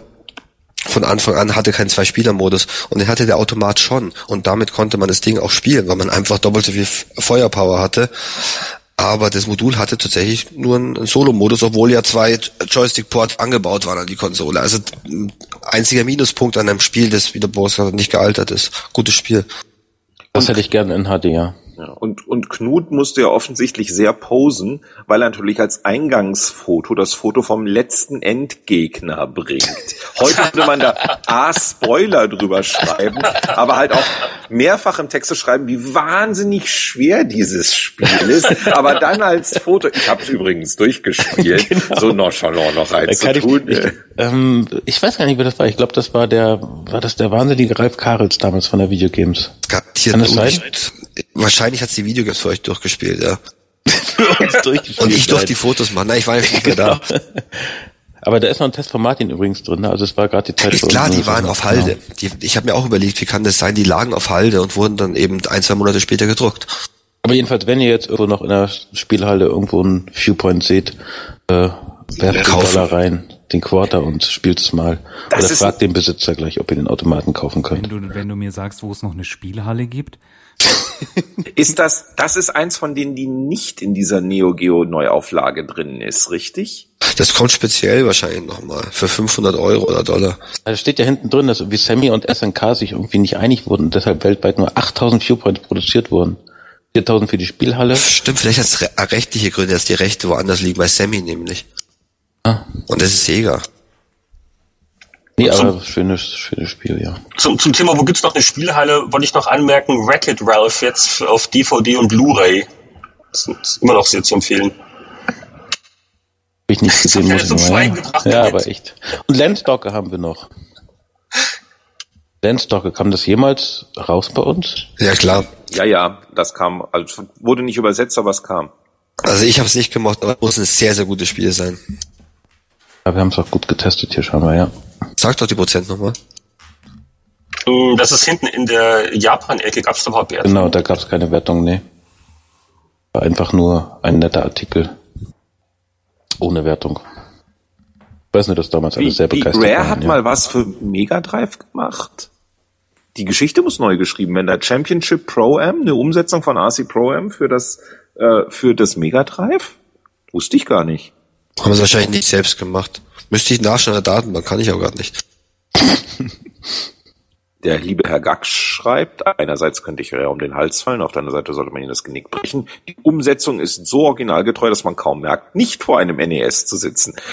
von Anfang an hatte keinen Zwei-Spieler-Modus und den hatte der Automat schon und damit konnte man das Ding auch spielen, weil man einfach doppelt so viel Feuerpower hatte. Aber das Modul hatte tatsächlich nur einen Solo-Modus, obwohl ja zwei Joystick-Ports angebaut waren an die Konsole. Also einziger Minuspunkt an einem Spiel, das, wie der sagt, nicht gealtert ist. Gutes Spiel. Das hätte ich gerne in HD, ja. Ja, und, und Knut musste ja offensichtlich sehr posen, weil er natürlich als Eingangsfoto das Foto vom letzten Endgegner bringt. Heute würde man da A, Spoiler drüber schreiben, aber halt auch mehrfach im Text zu schreiben, wie wahnsinnig schwer dieses Spiel ist, aber dann als Foto, ich habe es übrigens durchgespielt, genau. so nonchalant noch reinzutun. Ich, ich, ähm, ich weiß gar nicht, wer das war. Ich glaube, das war der, war das der wahnsinnige Ralf Karels damals von der Videogames. Kann das sein? Wahrscheinlich hat die Videogames für euch durchgespielt, ja. Und ich durfte die Fotos machen. Nein, ich war ja nicht mehr genau. da. Aber da ist noch ein Test von Martin übrigens drin. Ne? Also es war gerade die Zeit. Ist klar, die waren auf Halde. Genau. Die, ich habe mir auch überlegt, wie kann das sein? Die lagen auf Halde und wurden dann eben ein, zwei Monate später gedruckt. Aber jedenfalls, wenn ihr jetzt irgendwo noch in der Spielhalle irgendwo ein Viewpoint seht, äh, werft den Dollar rein, den Quarter und spielt es mal. Das Oder fragt den Besitzer gleich, ob ihr den Automaten kaufen könnt. Wenn du, wenn du mir sagst, wo es noch eine Spielhalle gibt, ist das, das ist eins von denen, die nicht in dieser Neo Geo Neuauflage drin ist, richtig? Das kommt speziell wahrscheinlich nochmal für 500 Euro oder Dollar. Also steht ja hinten drin, dass wie Sammy und SNK sich irgendwie nicht einig wurden und deshalb weltweit nur 8000 Viewpoints produziert wurden. 4000 für die Spielhalle. Stimmt, vielleicht hat es rechtliche Gründe, dass die Rechte woanders liegen, bei Sammy nämlich. Ah. Und das ist Sega. Nee, aber zum, schönes, schönes Spiel, ja. Zum, zum Thema, wo gibt's noch eine Spielhalle, wollte ich noch anmerken, Wreck-It Ralph jetzt auf DVD und Blu-ray. Das ist immer noch sehr zu empfehlen. Hab ich nicht gesehen, muss ich mal, ja. ja aber echt. Und Landstalker haben wir noch. Landstalker, kam das jemals raus bei uns? Ja, klar. Ja, ja, das kam, also wurde nicht übersetzt, aber es kam. Also ich habe es nicht gemacht, aber es muss ein sehr, sehr gutes Spiel sein. Ja, wir haben es auch gut getestet hier scheinbar, ja. Sag doch die Prozent nochmal. Mm, das ist hinten in der Japan-Ecke, gab es da überhaupt Wertung? Genau, da gab es keine Wertung, nee. War einfach nur ein netter Artikel. Ohne Wertung. Ich weiß nicht, dass damals wie, alles sehr begeistert Rare waren, hat ja. mal was für Mega Drive gemacht. Die Geschichte muss neu geschrieben werden. Der Championship Pro Am, eine Umsetzung von RC Pro Am für das, äh, für das Mega Drive? Wusste ich gar nicht. Haben sie wahrscheinlich nicht selbst gemacht. Müsste ich nachschauen in der Datenbank, kann ich auch gar nicht. Der liebe Herr Gax schreibt, einerseits könnte ich ja um den Hals fallen, auf der anderen Seite sollte man ihnen das Genick brechen. Die Umsetzung ist so originalgetreu, dass man kaum merkt, nicht vor einem NES zu sitzen.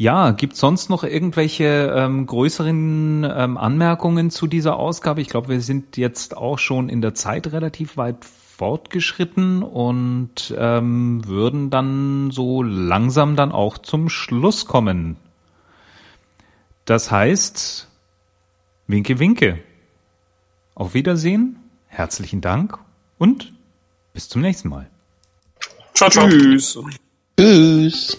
Ja, gibt sonst noch irgendwelche ähm, größeren ähm, Anmerkungen zu dieser Ausgabe? Ich glaube, wir sind jetzt auch schon in der Zeit relativ weit fortgeschritten und ähm, würden dann so langsam dann auch zum Schluss kommen. Das heißt, winke, winke. Auf Wiedersehen, herzlichen Dank und bis zum nächsten Mal. Ciao, ciao. Tschüss. Tschüss.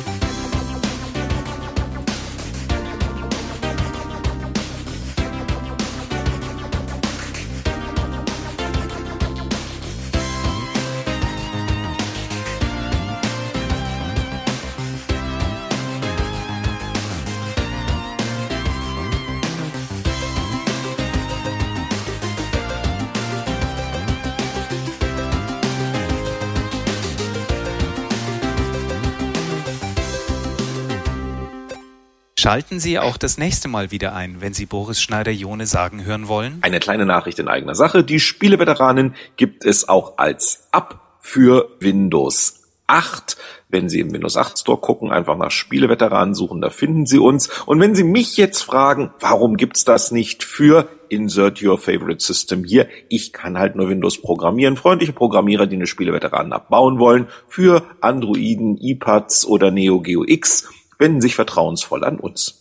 Schalten Sie auch das nächste Mal wieder ein, wenn Sie Boris Schneider-Jone sagen hören wollen. Eine kleine Nachricht in eigener Sache. Die Spieleveteranen gibt es auch als App für Windows 8. Wenn Sie im Windows 8 Store gucken, einfach nach Spieleveteranen suchen, da finden Sie uns. Und wenn Sie mich jetzt fragen, warum gibt's das nicht für Insert Your Favorite System hier? Ich kann halt nur Windows programmieren. Freundliche Programmierer, die eine Spieleveteranen abbauen wollen, für Androiden, iPads oder Neo Geo X, wenden sich vertrauensvoll an uns.